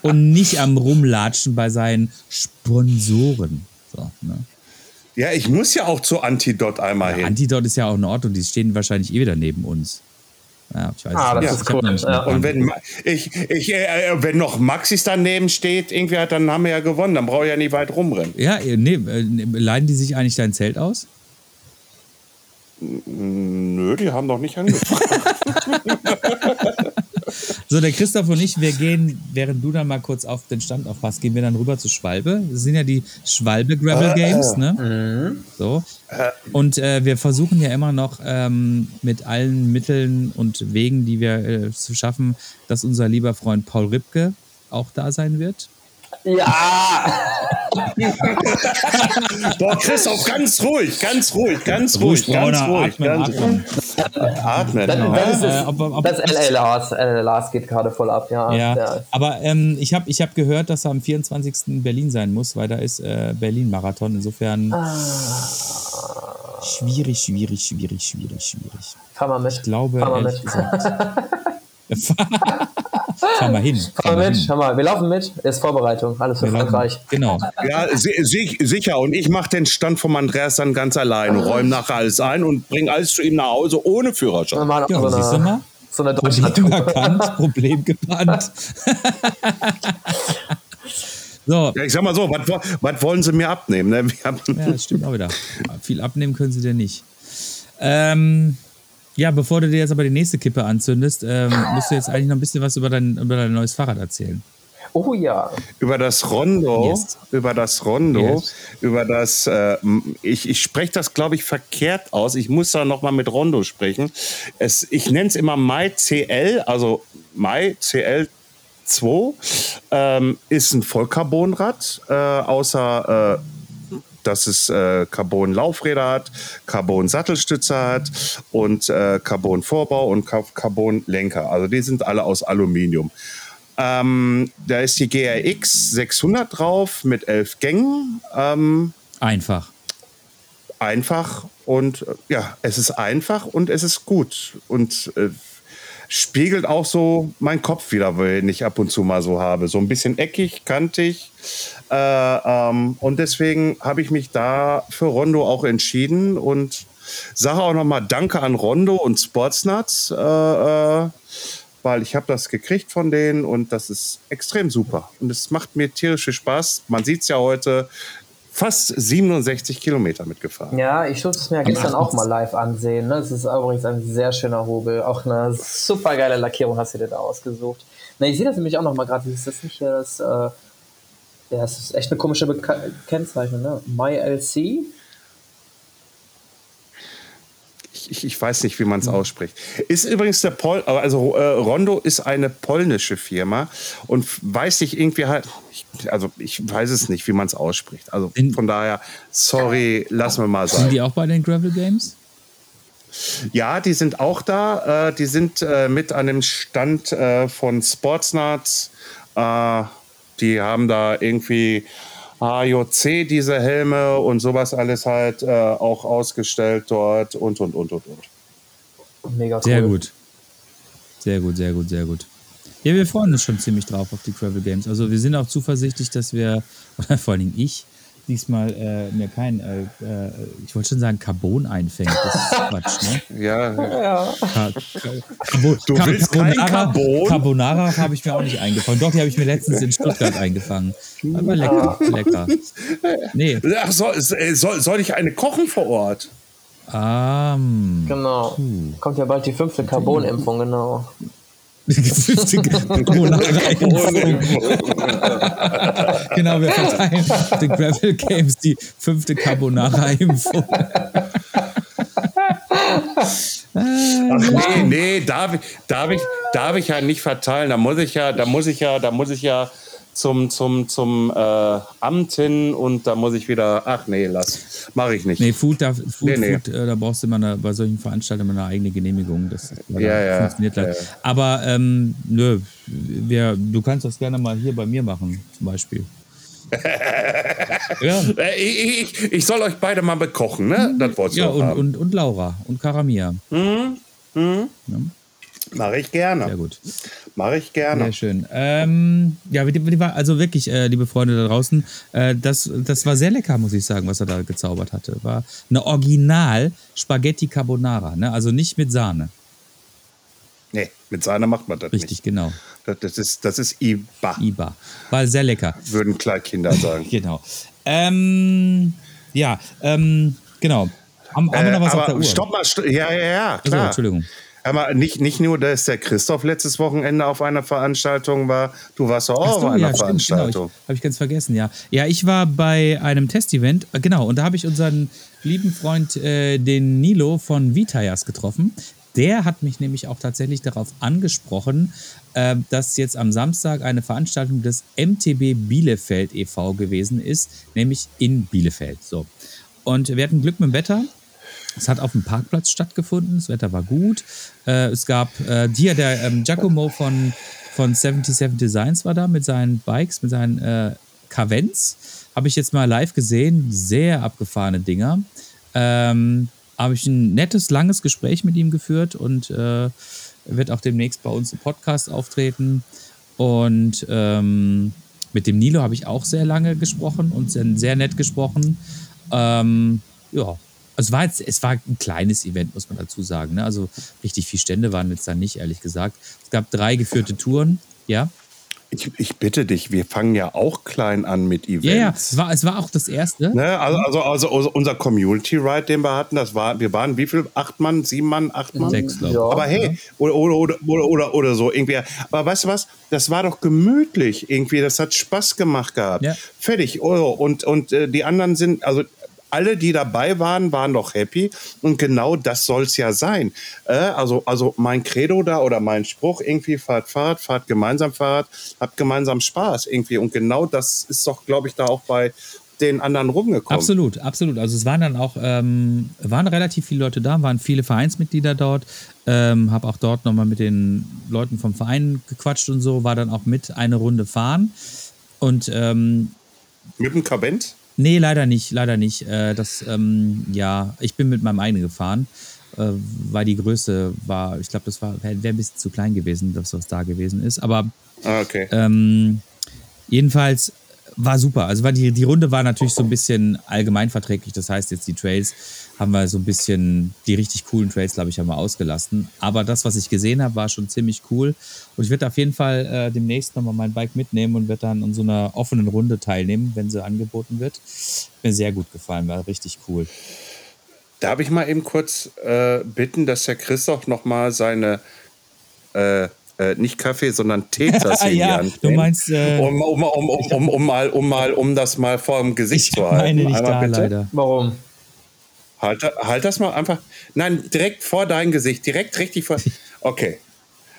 und nicht am Rumlatschen bei seinen Sponsoren. So, ne? Ja, ich muss ja auch zu Antidot einmal ja, hin. Antidot ist ja auch ein Ort und die stehen wahrscheinlich eh wieder neben uns. Ja, ich weiß ah, das ist cool. Ja. Und wenn, ich, ich, äh, wenn noch Maxis daneben steht, irgendwie hat, dann haben wir ja gewonnen. Dann brauche ich ja nicht weit rumrennen. Ja, nee, äh, leihen die sich eigentlich dein Zelt aus? Nö, die haben noch nicht angefragt. so, der Christoph und ich, wir gehen, während du dann mal kurz auf den Stand aufpasst, gehen wir dann rüber zu Schwalbe. Das sind ja die Schwalbe Gravel Games, ne? Mhm. So. Und äh, wir versuchen ja immer noch ähm, mit allen Mitteln und Wegen, die wir äh, zu schaffen, dass unser lieber Freund Paul Ripke auch da sein wird. Ja! Boah, Christoph, ganz ruhig, ganz ruhig, ganz ruhig, ganz ruhig. Atmen, ganz atmen. atmen. Das, das, ist, äh, ob, ob, das LA Lars, LA Lars geht gerade voll ab, ja. ja, ja. Aber ähm, ich habe ich hab gehört, dass er am 24. in Berlin sein muss, weil da ist äh, Berlin-Marathon. Insofern ah. schwierig, schwierig, schwierig, schwierig, schwierig. Fahr mal mit. Ich glaube, Fahr mal mit. Fahr mal hin. Fahr mal mit, schau mal, wir laufen mit, ist Vorbereitung, alles für wir Frankreich. Laufen. Genau. Ja, sicher. Und ich mache den Stand von Andreas dann ganz allein, räume nachher alles ein und bringe alles zu ihm nach Hause ohne Führerschein. Ja, so siehst du mal? So eine Problem erkannt, Problem gebannt. so. Ja, ich sag mal so, was, was wollen sie mir abnehmen? Ne? ja, das stimmt auch wieder. Viel abnehmen können sie dir nicht. Ähm, ja, bevor du dir jetzt aber die nächste Kippe anzündest, ähm, musst du jetzt eigentlich noch ein bisschen was über dein, über dein neues Fahrrad erzählen. Oh ja. Über das Rondo, yes. über das Rondo, yes. über das, äh, ich, ich spreche das, glaube ich, verkehrt aus. Ich muss da nochmal mit Rondo sprechen. Es, ich nenne es immer Mai CL, also Mai CL 2, ähm, ist ein Vollcarbonrad, äh, außer äh, dass es äh, Carbon-Laufräder hat, Carbon-Sattelstütze hat und äh, Carbon-Vorbau und Carbon-Lenker. Also die sind alle aus Aluminium. Ähm, da ist die GRX 600 drauf mit elf Gängen. Ähm, einfach. Einfach und ja, es ist einfach und es ist gut. Und äh, spiegelt auch so meinen Kopf wieder, wenn ich ab und zu mal so habe. So ein bisschen eckig, kantig. Äh, ähm, und deswegen habe ich mich da für Rondo auch entschieden und sage auch nochmal Danke an Rondo und Sportsnuts, äh, äh, weil ich habe das gekriegt von denen und das ist extrem super. Und es macht mir tierische Spaß. Man sieht es ja heute, fast 67 Kilometer mitgefahren. Ja, ich durfte es mir ja gestern auch mal live ansehen. Ne? Es ist übrigens ein sehr schöner Hobel. Auch eine super geile Lackierung hast du dir da ausgesucht. Na, ich sehe das nämlich auch noch mal gerade. Ist das nicht hier das? Äh, ja, das ist echt eine komische Beka Kennzeichnung. Ne? MyLC ich, ich weiß nicht, wie man es ausspricht. Ist übrigens der Pol, also äh, Rondo ist eine polnische Firma und weiß ich irgendwie halt, also ich weiß es nicht, wie man es ausspricht. Also von daher, sorry, lassen wir mal sein. Sind die auch bei den Gravel Games? Ja, die sind auch da. Äh, die sind äh, mit an dem Stand äh, von Sportsnuts. Äh, die haben da irgendwie AJC diese Helme und sowas alles halt äh, auch ausgestellt dort und und und und und. Mega cool. Sehr gut. Sehr gut, sehr gut, sehr gut. Ja, wir freuen uns schon ziemlich drauf auf die Travel Games. Also wir sind auch zuversichtlich, dass wir, oder vor allen Dingen ich, diesmal äh, mir kein, äh, äh, ich wollte schon sagen, Carbon einfängt. Das ist Quatsch, ne? Ja. ja. Ka Carbon, du willst Carbonara, Carbon? Carbonara habe ich mir auch nicht eingefangen. Doch, die habe ich mir letztens in Stuttgart eingefangen. Aber lecker, lecker. Nee. Ach, soll, äh, soll, soll ich eine kochen vor Ort? Um, genau. Puh. Kommt ja bald die fünfte Carbon-Impfung, genau. Genau, wir verteilen den Gravel Games die fünfte Carbonara-Impfung. Ach nee, nee, darf ich, darf ich, darf ich ja nicht verteilen. Da muss ich ja, da muss ich ja, da muss ich ja zum, zum, zum äh, Amt hin und da muss ich wieder, ach nee, lass, mache ich nicht. Nee, Food, da, Food, nee, nee. Food, äh, da brauchst du immer eine, bei solchen Veranstaltungen eine eigene Genehmigung. Das ja, ja, funktioniert ja, ja. Aber ähm, nö, wir, du kannst das gerne mal hier bei mir machen, zum Beispiel. ja. Äh, ich, ich, ich, soll euch beide mal bekochen, ne? Das wolltest ja, und. Und, und Laura und Karamia. Mhm. Mhm. Ja. Mache ich gerne. Sehr gut. Mache ich gerne. Sehr schön. Ähm, ja, also wirklich, äh, liebe Freunde da draußen, äh, das, das war sehr lecker, muss ich sagen, was er da gezaubert hatte. War eine Original Spaghetti Carbonara, ne? also nicht mit Sahne. Nee, mit Sahne macht man das Richtig, nicht. genau. Das, das, ist, das ist Iba. Iba. War sehr lecker. Würden Kleinkinder sagen. genau. Ähm, ja, ähm, genau. Haben, haben wir noch was äh, auf der Uhr? Stopp mal, st ja, ja, ja, klar. Also, Entschuldigung. Aber nicht, nicht nur, dass der Christoph letztes Wochenende auf einer Veranstaltung war, du warst auch so, auf einer ja, Veranstaltung. Genau, Habe ich ganz vergessen, ja. Ja, ich war bei einem Testevent, äh, genau, und da habe ich unseren lieben Freund, äh, den Nilo von Vitayas getroffen. Der hat mich nämlich auch tatsächlich darauf angesprochen, äh, dass jetzt am Samstag eine Veranstaltung des MTB Bielefeld e.V. gewesen ist, nämlich in Bielefeld. So. Und wir hatten Glück mit dem Wetter. Es hat auf dem Parkplatz stattgefunden, das Wetter war gut. Äh, es gab äh, hier der ähm, Giacomo von, von 77 Designs war da mit seinen Bikes, mit seinen äh, Cavens. Habe ich jetzt mal live gesehen. Sehr abgefahrene Dinger. Ähm, habe ich ein nettes, langes Gespräch mit ihm geführt und äh, wird auch demnächst bei uns im Podcast auftreten. Und ähm, mit dem Nilo habe ich auch sehr lange gesprochen und sehr, sehr nett gesprochen. Ähm, ja, also es war jetzt, es war ein kleines Event, muss man dazu sagen. Ne? Also richtig viele Stände waren jetzt da nicht, ehrlich gesagt. Es gab drei geführte Touren, ja. Ich, ich, bitte dich, wir fangen ja auch klein an mit Events. Ja, ja, es war, es war auch das erste. Ne? Also, also, also, also, unser Community Ride, den wir hatten, das war, wir waren wie viel? Acht Mann, sieben Mann, acht Mann? Sechs, glaube ich. Ja. Aber hey, oder, oder, oder, oder, oder so irgendwie. Aber weißt du was? Das war doch gemütlich irgendwie. Das hat Spaß gemacht gehabt. Ja. Fertig. Oh, und, und äh, die anderen sind, also alle, die dabei waren, waren doch happy. Und genau das soll es ja sein. Äh, also, also mein Credo da oder mein Spruch irgendwie, fahrt, fahrt, fahrt gemeinsam Fahrt, habt gemeinsam Spaß irgendwie. Und genau das ist doch, glaube ich, da auch bei den anderen rumgekommen. Absolut, absolut. Also es waren dann auch, ähm, waren relativ viele Leute da, waren viele Vereinsmitglieder dort. Ähm, habe auch dort nochmal mit den Leuten vom Verein gequatscht und so, war dann auch mit eine Runde fahren. Und ähm, mit dem Kabent? Nee, leider nicht, leider nicht. Äh, das, ähm, ja, ich bin mit meinem eigenen gefahren, äh, weil die Größe war, ich glaube, das wäre wär ein bisschen zu klein gewesen, dass was da gewesen ist. Aber ah, okay. ähm, jedenfalls war super. Also war die, die Runde war natürlich so ein bisschen allgemeinverträglich. Das heißt, jetzt die Trails haben wir so ein bisschen, die richtig coolen Trails, glaube ich, haben wir ausgelassen. Aber das, was ich gesehen habe, war schon ziemlich cool. Und ich werde auf jeden Fall äh, demnächst nochmal mein Bike mitnehmen und werde dann an so einer offenen Runde teilnehmen, wenn sie angeboten wird. Mir sehr gut gefallen, war richtig cool. Darf ich mal eben kurz äh, bitten, dass Herr Christoph nochmal seine äh, äh, nicht Kaffee, sondern Teetasse ja, in Du meinst, äh, um, um, um, um, um, um, mal, um, mal, um das mal vor dem Gesicht zu halten. Meine nicht Einmal da, bitte. leider. Warum? Halt, halt das mal einfach. Nein, direkt vor dein Gesicht, direkt richtig vor. Okay.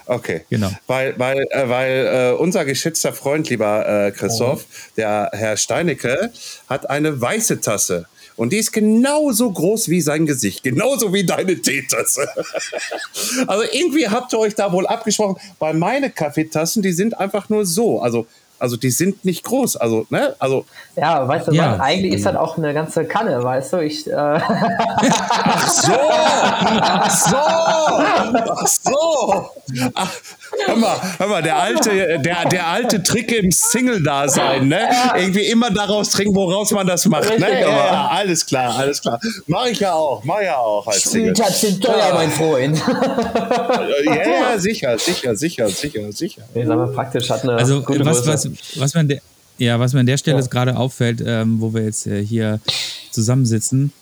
Okay. Genau. Weil, weil, äh, weil äh, unser geschätzter Freund, lieber äh, Christoph, oh. der Herr Steinecke, hat eine weiße Tasse. Und die ist genauso groß wie sein Gesicht, genauso wie deine Teetasse. also irgendwie habt ihr euch da wohl abgesprochen, weil meine Kaffeetassen, die sind einfach nur so. Also Also die sind nicht groß. Also, ne? Also. Ja, weißt du ja. was? Eigentlich ist das auch eine ganze Kanne, weißt du? Ich, äh Ach so! Ach so! Ach so! Ach, hör mal, hör mal, der alte, der, der alte Trick im Single-Dasein, ne? Ja. Irgendwie immer daraus trinken, woraus man das macht. Ne? Ja, ja, alles klar, alles klar. Mach ich ja auch, mach ja auch als Single. Spielplatz sind teuer, mein Freund. ja, ja, sicher, sicher, sicher, sicher, sicher. Nee, sag mal, praktisch hat eine also, gute was, was, was man der, ja, was mir an der Stelle ja. gerade auffällt, ähm, wo wir jetzt äh, hier zusammensitzen,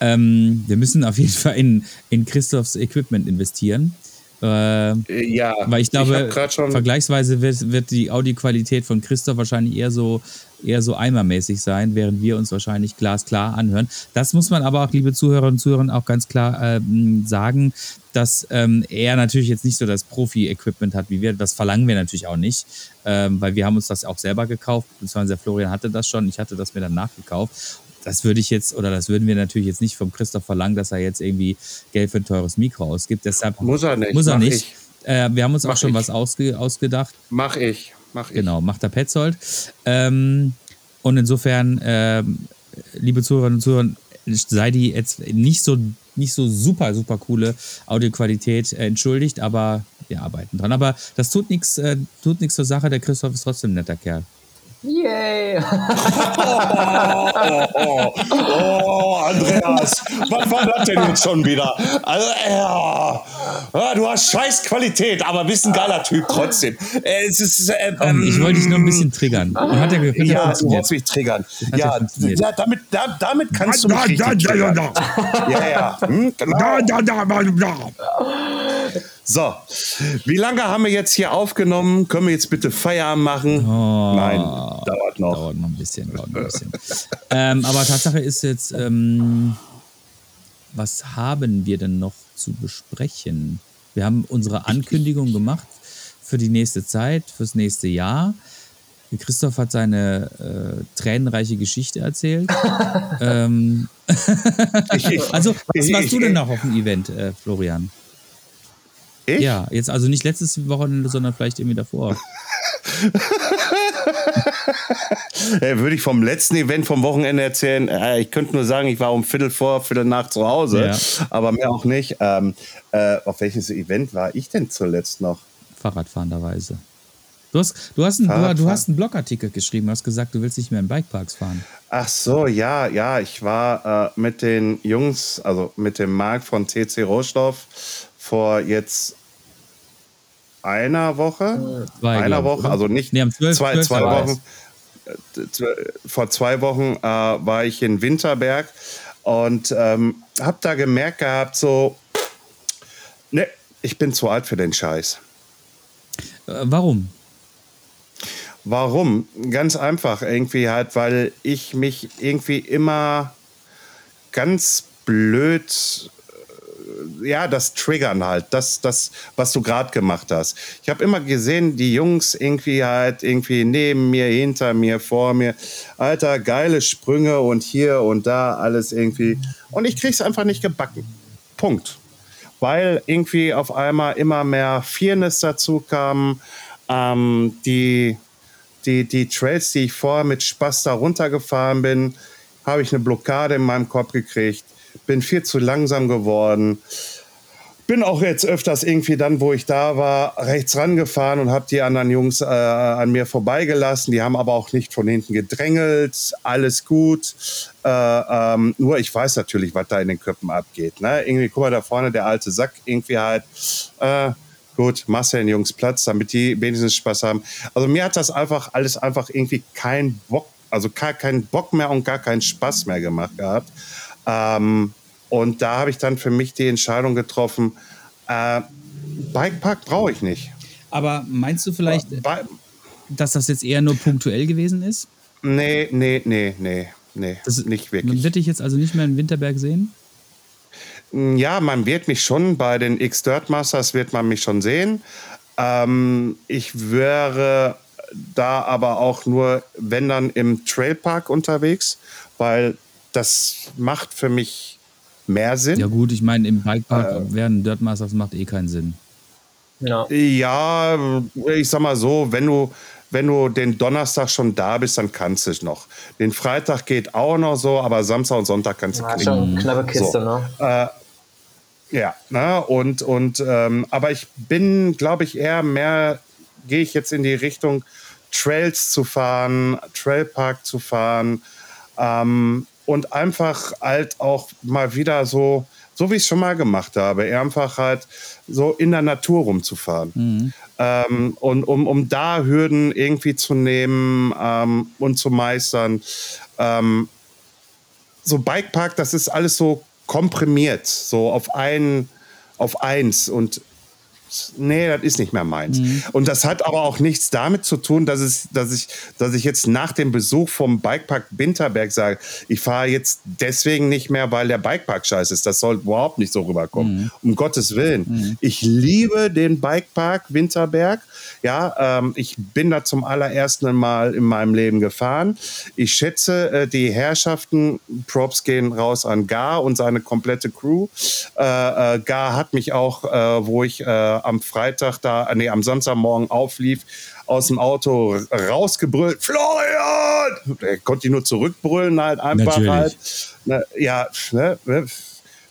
ähm, wir müssen auf jeden Fall in, in Christophs Equipment investieren. Äh, ja, weil ich glaube, ich vergleichsweise wird, wird die Audioqualität von Christoph wahrscheinlich eher so, eher so eimermäßig sein, während wir uns wahrscheinlich glasklar anhören. Das muss man aber auch, liebe Zuhörerinnen und Zuhörer, auch ganz klar ähm, sagen, dass ähm, er natürlich jetzt nicht so das Profi-Equipment hat wie wir. Das verlangen wir natürlich auch nicht, ähm, weil wir haben uns das auch selber gekauft, beziehungsweise Florian hatte das schon, ich hatte das mir dann nachgekauft das würde ich jetzt, oder das würden wir natürlich jetzt nicht vom Christoph verlangen, dass er jetzt irgendwie Geld für ein teures Mikro ausgibt. Deshalb muss er nicht. Muss er nicht. Äh, wir haben uns mach auch schon ich. was ausge, ausgedacht. Mach ich. Mach ich. Genau, macht der Petzold. Ähm, und insofern, ähm, liebe Zuhörerinnen und Zuhörer, sei die jetzt nicht so, nicht so super, super coole Audioqualität äh, entschuldigt, aber wir arbeiten dran. Aber das tut nichts äh, tut zur Sache. Der Christoph ist trotzdem ein netter Kerl. Yay! oh, oh, oh, Andreas, was war das denn jetzt schon wieder? Also, ja, du hast scheiß Qualität, aber bist ein geiler Typ trotzdem. Es ist, äh, ähm, ich wollte dich nur ein bisschen triggern. Hat er, hat ja, du wolltest mich triggern. Ja, ja, damit, da, damit kannst du mich da, da, da, da, da. Ja, ja. Hm, genau. Da, da, da, da, da. So, wie lange haben wir jetzt hier aufgenommen? Können wir jetzt bitte Feierabend machen? Oh, Nein, dauert noch. Dauert noch ein bisschen. Noch ein bisschen. ähm, aber Tatsache ist jetzt, ähm, was haben wir denn noch zu besprechen? Wir haben unsere Ankündigung gemacht für die nächste Zeit, fürs nächste Jahr. Christoph hat seine äh, tränenreiche Geschichte erzählt. ähm, also, was warst du denn noch auf dem Event, äh, Florian? Ich? Ja, jetzt also nicht letztes Wochenende, sondern vielleicht irgendwie davor. hey, würde ich vom letzten Event vom Wochenende erzählen. Äh, ich könnte nur sagen, ich war um Viertel vor, Viertel nach zu Hause, ja. aber mehr auch nicht. Ähm, äh, auf welches Event war ich denn zuletzt noch? Fahrradfahrenderweise. Du hast, du, hast einen, du hast einen Blogartikel geschrieben, du hast gesagt, du willst nicht mehr in Bikeparks fahren. Ach so, ja, ja, ich war äh, mit den Jungs, also mit dem Marc von TC Rohstoff vor jetzt einer Woche, zwei, einer Woche, also nicht nee, 12, zwei, 12 zwei Wochen. Äh, vor zwei Wochen äh, war ich in Winterberg und ähm, habe da gemerkt gehabt, so, ne, ich bin zu alt für den Scheiß. Äh, warum? Warum? Ganz einfach, irgendwie halt, weil ich mich irgendwie immer ganz blöd ja, das Triggern halt, das, das was du gerade gemacht hast. Ich habe immer gesehen, die Jungs irgendwie halt irgendwie neben mir, hinter mir, vor mir, alter, geile Sprünge und hier und da alles irgendwie. Und ich krieg's einfach nicht gebacken. Punkt. Weil irgendwie auf einmal immer mehr Fairness dazu kam, ähm, die, die, die Trails, die ich vorher mit Spaß da runtergefahren bin, habe ich eine Blockade in meinem Kopf gekriegt bin viel zu langsam geworden. Bin auch jetzt öfters irgendwie dann, wo ich da war, rechts rangefahren und habe die anderen Jungs äh, an mir vorbeigelassen. Die haben aber auch nicht von hinten gedrängelt. Alles gut. Äh, ähm, nur ich weiß natürlich, was da in den Köpfen abgeht. Ne? Irgendwie, guck mal, da vorne der alte Sack, irgendwie halt. Äh, gut, machst den Jungs Platz, damit die wenigstens Spaß haben. Also mir hat das einfach alles einfach irgendwie keinen Bock, also gar keinen Bock mehr und gar keinen Spaß mehr gemacht gehabt. Ähm, und da habe ich dann für mich die Entscheidung getroffen, äh, Bikepark brauche ich nicht. Aber meinst du vielleicht, Be dass das jetzt eher nur punktuell gewesen ist? Nee, nee, nee, nee, nee, das nicht wirklich. Man wird dich jetzt also nicht mehr in Winterberg sehen? Hm, ja, man wird mich schon bei den X-Dirt Masters wird man mich schon sehen. Ähm, ich wäre da aber auch nur, wenn dann im Trailpark unterwegs, weil das macht für mich mehr Sinn. Ja gut, ich meine, im Bikepark äh, während Dirtmasters macht eh keinen Sinn. Ja. ja, ich sag mal so, wenn du, wenn du den Donnerstag schon da bist, dann kannst du es noch. Den Freitag geht auch noch so, aber Samstag und Sonntag kannst du ja, Schon eine knappe Kiste, so. ne? Äh, ja, ne? und, und ähm, aber ich bin, glaube ich, eher mehr, gehe ich jetzt in die Richtung, Trails zu fahren, Trailpark zu fahren ähm, und einfach halt auch mal wieder so, so wie ich es schon mal gemacht habe, einfach halt so in der Natur rumzufahren. Mhm. Ähm, und um, um da Hürden irgendwie zu nehmen ähm, und zu meistern. Ähm, so Bikepark, das ist alles so komprimiert, so auf ein, auf eins und nee, das ist nicht mehr meins. Mhm. Und das hat aber auch nichts damit zu tun, dass, es, dass, ich, dass ich jetzt nach dem Besuch vom Bikepark Winterberg sage, ich fahre jetzt deswegen nicht mehr, weil der Bikepark scheiße ist. Das soll überhaupt nicht so rüberkommen. Mhm. Um Gottes Willen. Mhm. Ich liebe den Bikepark Winterberg. Ja, ähm, ich bin da zum allerersten Mal in meinem Leben gefahren. Ich schätze äh, die Herrschaften, Props gehen raus an Gar und seine komplette Crew. Äh, äh, Gar hat mich auch, äh, wo ich äh, am Freitag da, nee, am Samstagmorgen auflief, aus dem Auto rausgebrüllt, Florian! Er konnte ihn nur zurückbrüllen, halt einfach Natürlich. halt. Ne, ja, ne, ne,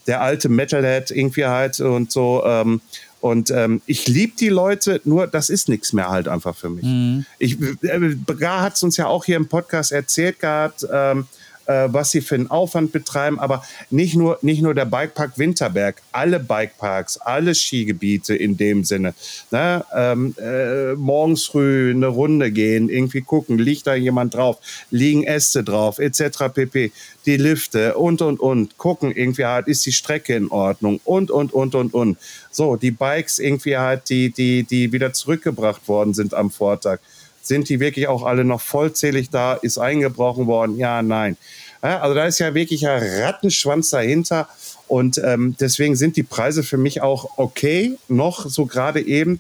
der alte Metalhead irgendwie halt und so. Ähm, und ähm, ich liebe die Leute, nur das ist nichts mehr halt einfach für mich. Mhm. Ich, äh, Gar hat es uns ja auch hier im Podcast erzählt gehabt, ähm, äh, was sie für einen Aufwand betreiben, aber nicht nur, nicht nur der Bikepark Winterberg, alle Bikeparks, alle Skigebiete in dem Sinne. Ne? Ähm, äh, morgens früh eine Runde gehen, irgendwie gucken, liegt da jemand drauf, liegen Äste drauf, etc. pp. Die Lifte und, und, und. Gucken irgendwie halt, ist die Strecke in Ordnung und, und, und, und, und. So, die Bikes irgendwie halt, die, die, die wieder zurückgebracht worden sind am Vortag sind die wirklich auch alle noch vollzählig da? Ist eingebrochen worden? Ja, nein. Also da ist ja wirklich ein Rattenschwanz dahinter. Und ähm, deswegen sind die Preise für mich auch okay, noch so gerade eben,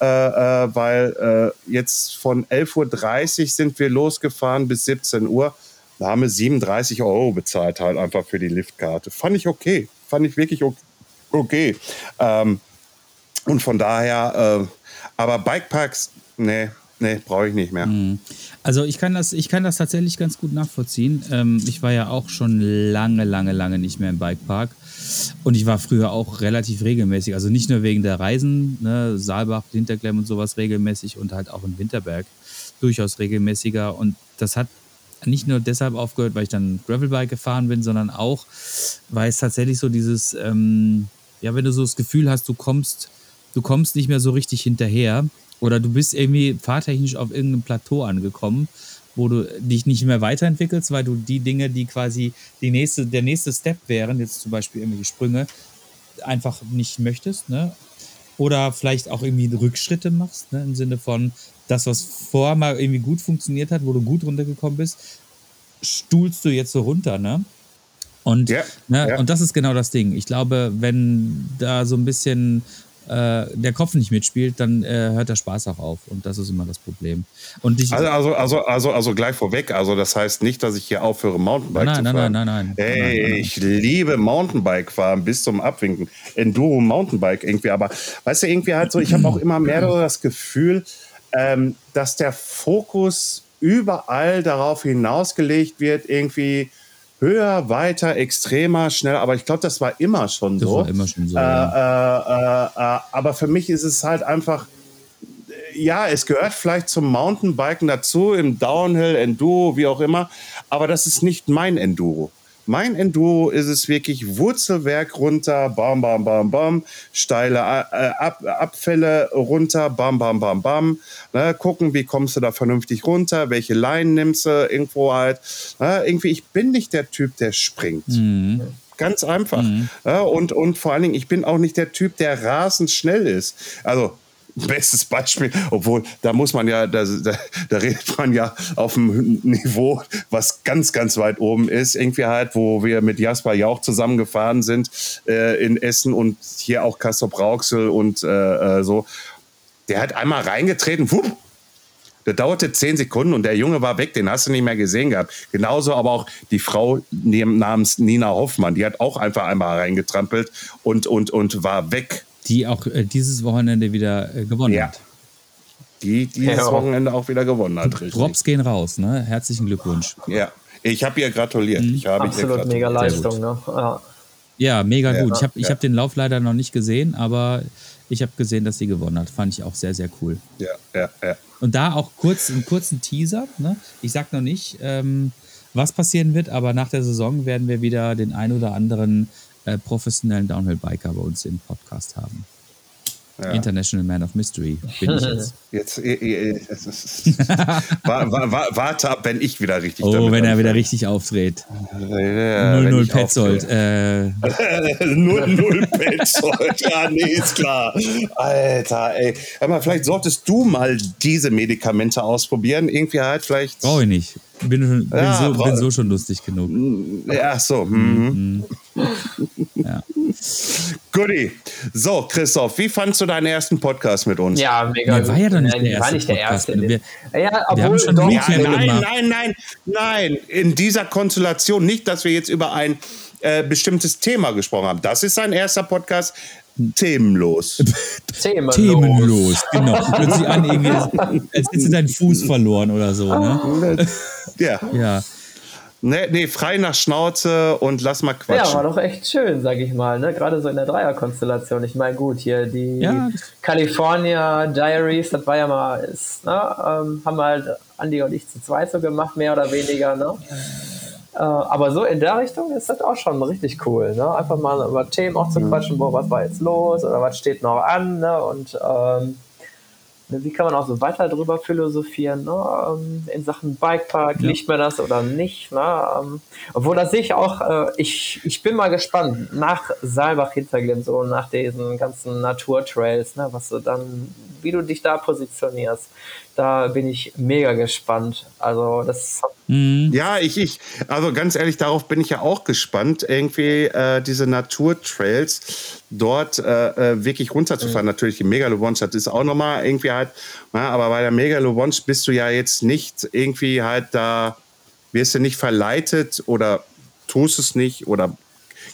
äh, äh, weil äh, jetzt von 11.30 Uhr sind wir losgefahren bis 17 Uhr. Da haben wir 37 Euro bezahlt halt einfach für die Liftkarte. Fand ich okay. Fand ich wirklich okay. Ähm, und von daher, äh, aber Bikeparks, nee, Nee, brauche ich nicht mehr. Mhm. Also ich kann das, ich kann das tatsächlich ganz gut nachvollziehen. Ähm, ich war ja auch schon lange, lange, lange nicht mehr im Bikepark. Und ich war früher auch relativ regelmäßig. Also nicht nur wegen der Reisen, ne, Saalbach, Hinterklemm und sowas regelmäßig und halt auch in Winterberg durchaus regelmäßiger. Und das hat nicht nur deshalb aufgehört, weil ich dann Gravelbike gefahren bin, sondern auch, weil es tatsächlich so dieses, ähm, ja, wenn du so das Gefühl hast, du kommst, du kommst nicht mehr so richtig hinterher oder du bist irgendwie fahrtechnisch auf irgendeinem Plateau angekommen, wo du dich nicht mehr weiterentwickelst, weil du die Dinge, die quasi die nächste, der nächste Step wären, jetzt zum Beispiel irgendwelche Sprünge, einfach nicht möchtest, ne? Oder vielleicht auch irgendwie Rückschritte machst, ne? Im Sinne von, das, was vorher mal irgendwie gut funktioniert hat, wo du gut runtergekommen bist, stuhlst du jetzt so runter, ne? Und, ja, ne, ja. und das ist genau das Ding. Ich glaube, wenn da so ein bisschen äh, der Kopf nicht mitspielt, dann äh, hört der Spaß auch auf. Und das ist immer das Problem. Und ich, also, also, also, also, also gleich vorweg, also das heißt nicht, dass ich hier aufhöre, Mountainbike nein, zu fahren. Nein, nein, nein, nein. Hey, nein, nein, ich liebe Mountainbike fahren bis zum Abwinken. Enduro Mountainbike irgendwie, aber weißt du, irgendwie halt so, ich habe auch immer mehr das Gefühl, ähm, dass der Fokus überall darauf hinausgelegt wird, irgendwie höher, weiter, extremer, schneller. Aber ich glaube, das war immer schon so. Das war immer schon so. Äh, ja. äh, äh, aber für mich ist es halt einfach, ja, es gehört vielleicht zum Mountainbiken dazu, im Downhill, Enduro, wie auch immer. Aber das ist nicht mein Enduro. Mein Enduro ist es wirklich Wurzelwerk runter, bam, bam, bam, bam, steile äh, Ab Abfälle runter, bam, bam, bam, bam. Ne, gucken, wie kommst du da vernünftig runter, welche Line nimmst du irgendwo halt. Ne, irgendwie, ich bin nicht der Typ, der springt. Mhm. Ganz einfach. Mhm. Ja, und, und vor allen Dingen, ich bin auch nicht der Typ, der rasend schnell ist. Also Bestes Beispiel, obwohl da muss man ja, da, da, da, redet man ja auf einem Niveau, was ganz, ganz weit oben ist. Irgendwie halt, wo wir mit Jasper Jauch zusammengefahren sind äh, in Essen und hier auch Kassop Rauxel und äh, äh, so. Der hat einmal reingetreten, wupp, das dauerte zehn Sekunden und der Junge war weg, den hast du nicht mehr gesehen gehabt. Genauso aber auch die Frau namens Nina Hoffmann, die hat auch einfach einmal reingetrampelt und, und, und war weg die auch äh, dieses Wochenende wieder äh, gewonnen ja. hat. die dieses ja. Wochenende auch wieder gewonnen hat. Richtig. Drops gehen raus, ne? Herzlichen Glückwunsch. Ja, ich habe ihr gratuliert. Mhm. Ich habe Absolut ihr mega Leistung, ne? Ja. ja mega ja, gut. Ich habe ja. hab den Lauf leider noch nicht gesehen, aber ich habe gesehen, dass sie gewonnen hat. Fand ich auch sehr, sehr cool. Ja, ja, ja. Und da auch kurz einen kurzen Teaser. Ne? Ich sag noch nicht, ähm, was passieren wird, aber nach der Saison werden wir wieder den ein oder anderen äh, professionellen Downhill-Biker bei uns im Podcast haben. Ja. International Man of Mystery bin ich jetzt. Jetzt äh, äh, war, war, war, warte ab, wenn ich wieder richtig Oh, wenn er wieder richtig auftritt. 0-0 Petzold. 0-0 Petzold. Ja, nee, ist klar. Alter, ey. Aber vielleicht solltest du mal diese Medikamente ausprobieren. Irgendwie halt vielleicht. Brauche ich nicht. Bin, bin, ja, so, bin so schon lustig genug. Ja, so. Mhm. ja. Goodie. So, Christoph, wie fandst du deinen ersten Podcast mit uns? Ja, mega. Der war ja doch nicht der erste. War nicht der erste. Wir, ja, obwohl, wir haben schon doch, ja, nein, nein, nein, nein. In dieser Konstellation nicht, dass wir jetzt über ein äh, bestimmtes Thema gesprochen haben. Das ist sein erster Podcast. Themenlos. Themenlos. Themenlos, genau. Plötzlich an, irgendwie, als hättest du deinen Fuß verloren oder so. Ne? Ja. ja. Nee, nee, frei nach Schnauze und lass mal quatschen. Ja, war doch echt schön, sag ich mal. Ne? Gerade so in der Dreierkonstellation. Ich meine, gut, hier die ja. California Diaries, das war ja mal, ist, ne? Ähm, haben halt Andi und ich zu zweit so gemacht, mehr oder weniger. Ne? Äh, aber so in der Richtung ist das auch schon richtig cool. Ne? Einfach mal über Themen auch zu mhm. quatschen, boah, was war jetzt los oder was steht noch an. Ne? Und ähm, wie kann man auch so weiter drüber philosophieren, ne? Ähm, in Sachen Bikepark, ja. liegt mir das oder nicht, ne? Ähm, obwohl das sehe ich auch, äh, ich, ich bin mal gespannt, nach Saalbach Hinterglimm, so nach diesen ganzen Naturtrails, ne? was du dann, wie du dich da positionierst, da bin ich mega gespannt. Also das. Mhm. Ja, ich, ich, also ganz ehrlich, darauf bin ich ja auch gespannt, irgendwie äh, diese Naturtrails dort äh, äh wirklich runterzufahren. Mhm. Natürlich die Megalobonch, das ist auch nochmal irgendwie halt, na, aber bei der Megalobonch bist du ja jetzt nicht irgendwie halt da, wirst du nicht verleitet oder tust es nicht oder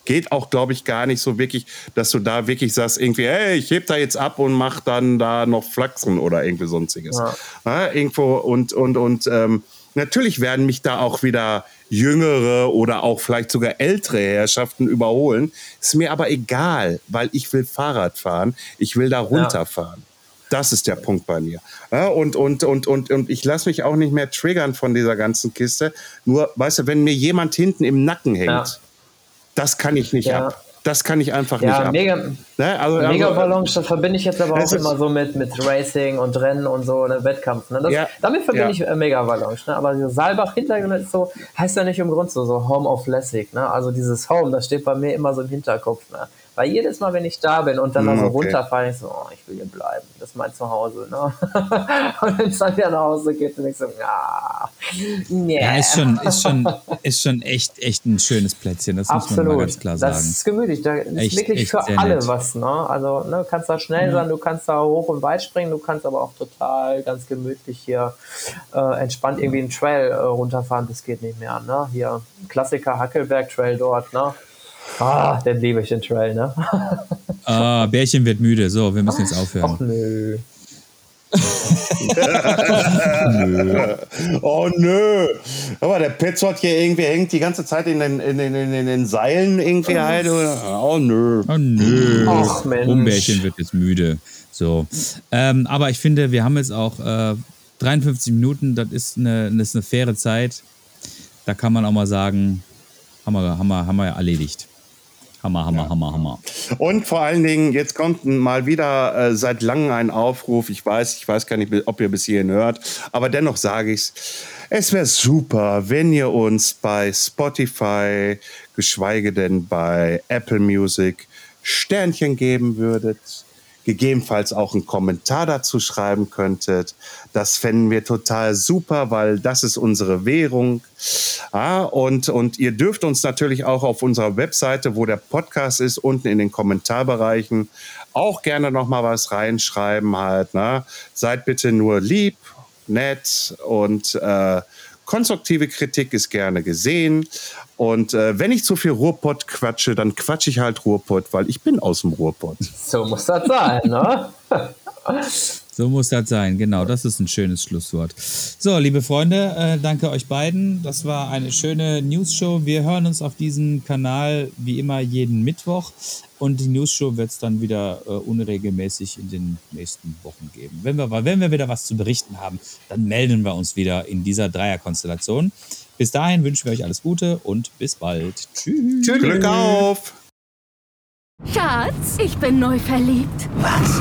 geht auch, glaube ich, gar nicht so wirklich, dass du da wirklich sagst, irgendwie, hey, ich heb da jetzt ab und mach dann da noch Flachsen oder irgendwie sonstiges. Ja. Ja, irgendwo und, und, und ähm, natürlich werden mich da auch wieder jüngere oder auch vielleicht sogar ältere Herrschaften überholen. Ist mir aber egal, weil ich will Fahrrad fahren, ich will da runterfahren. Ja. Das ist der Punkt bei mir. Ja, und, und, und, und, und ich lasse mich auch nicht mehr triggern von dieser ganzen Kiste. Nur, weißt du, wenn mir jemand hinten im Nacken hängt, ja. Das kann ich nicht ja. ab. Das kann ich einfach ja, nicht ab. Mega, ne? also, mega also, Ballons, das verbinde ich jetzt aber auch immer so mit, mit Racing und Rennen und so, ne, Wettkampf. Ne? Das, ja, damit verbinde ich äh, mega Ballons. Ne? Aber Saalbach Hintergrund ist so, heißt ja nicht im Grund so, so Home of Lässig. Ne? Also dieses Home, das steht bei mir immer so im Hinterkopf. Ne? Weil jedes Mal, wenn ich da bin und dann mm, so okay. runterfahre, ich so, oh, ich will hier bleiben. Das ist mein Zuhause. Ne? und wenn es dann wieder nach Hause geht, dann ich so, ja. Yeah. Ja, ist schon, ist, schon, ist schon echt, echt ein schönes Plätzchen. Das Absolut. muss man mal ganz klar sagen. Das ist gemütlich. Da ist echt, wirklich echt für alle nett. was. Ne? Also ne, du kannst da schnell mhm. sein, du kannst da hoch und weit springen, du kannst aber auch total ganz gemütlich hier äh, entspannt irgendwie einen Trail äh, runterfahren. Das geht nicht mehr. Ne? Hier Klassiker Hackelberg Trail dort. Ne? Ah, den liebe ich den Trail, ne? ah, Bärchen wird müde. So, wir müssen jetzt aufhören. Ach nö. nö. Oh nö. Aber der Petzold hier irgendwie hängt die ganze Zeit in den, in den, in den Seilen irgendwie halt. Oh nö. Oh nö. Ach Mensch. Umbärchen wird jetzt müde. So. Ähm, aber ich finde, wir haben jetzt auch äh, 53 Minuten. Das ist, eine, das ist eine faire Zeit. Da kann man auch mal sagen, haben wir, haben wir, haben wir erledigt. Hammer, Hammer, ja. Hammer, Hammer. Und vor allen Dingen, jetzt kommt mal wieder äh, seit langem ein Aufruf. Ich weiß, ich weiß gar nicht, ob ihr bis hierhin hört, aber dennoch sage ich es. Es wäre super, wenn ihr uns bei Spotify, geschweige denn bei Apple Music, Sternchen geben würdet gegebenenfalls auch einen Kommentar dazu schreiben könntet. Das fänden wir total super, weil das ist unsere Währung. Ja, und, und ihr dürft uns natürlich auch auf unserer Webseite, wo der Podcast ist, unten in den Kommentarbereichen auch gerne noch mal was reinschreiben halt. Ne? Seid bitte nur lieb, nett und äh, konstruktive Kritik ist gerne gesehen. Und äh, wenn ich zu viel Ruhrpott quatsche, dann quatsche ich halt Ruhrpott, weil ich bin aus dem Ruhrpott. So muss das sein, ne? So muss das sein, genau. Das ist ein schönes Schlusswort. So, liebe Freunde, äh, danke euch beiden. Das war eine schöne News-Show. Wir hören uns auf diesem Kanal wie immer jeden Mittwoch. Und die News-Show wird es dann wieder äh, unregelmäßig in den nächsten Wochen geben. Wenn wir, wenn wir wieder was zu berichten haben, dann melden wir uns wieder in dieser Dreierkonstellation. Bis dahin wünschen wir euch alles Gute und bis bald. Tschüss. Tschüss. Glück auf. Schatz, ich bin neu verliebt. Was?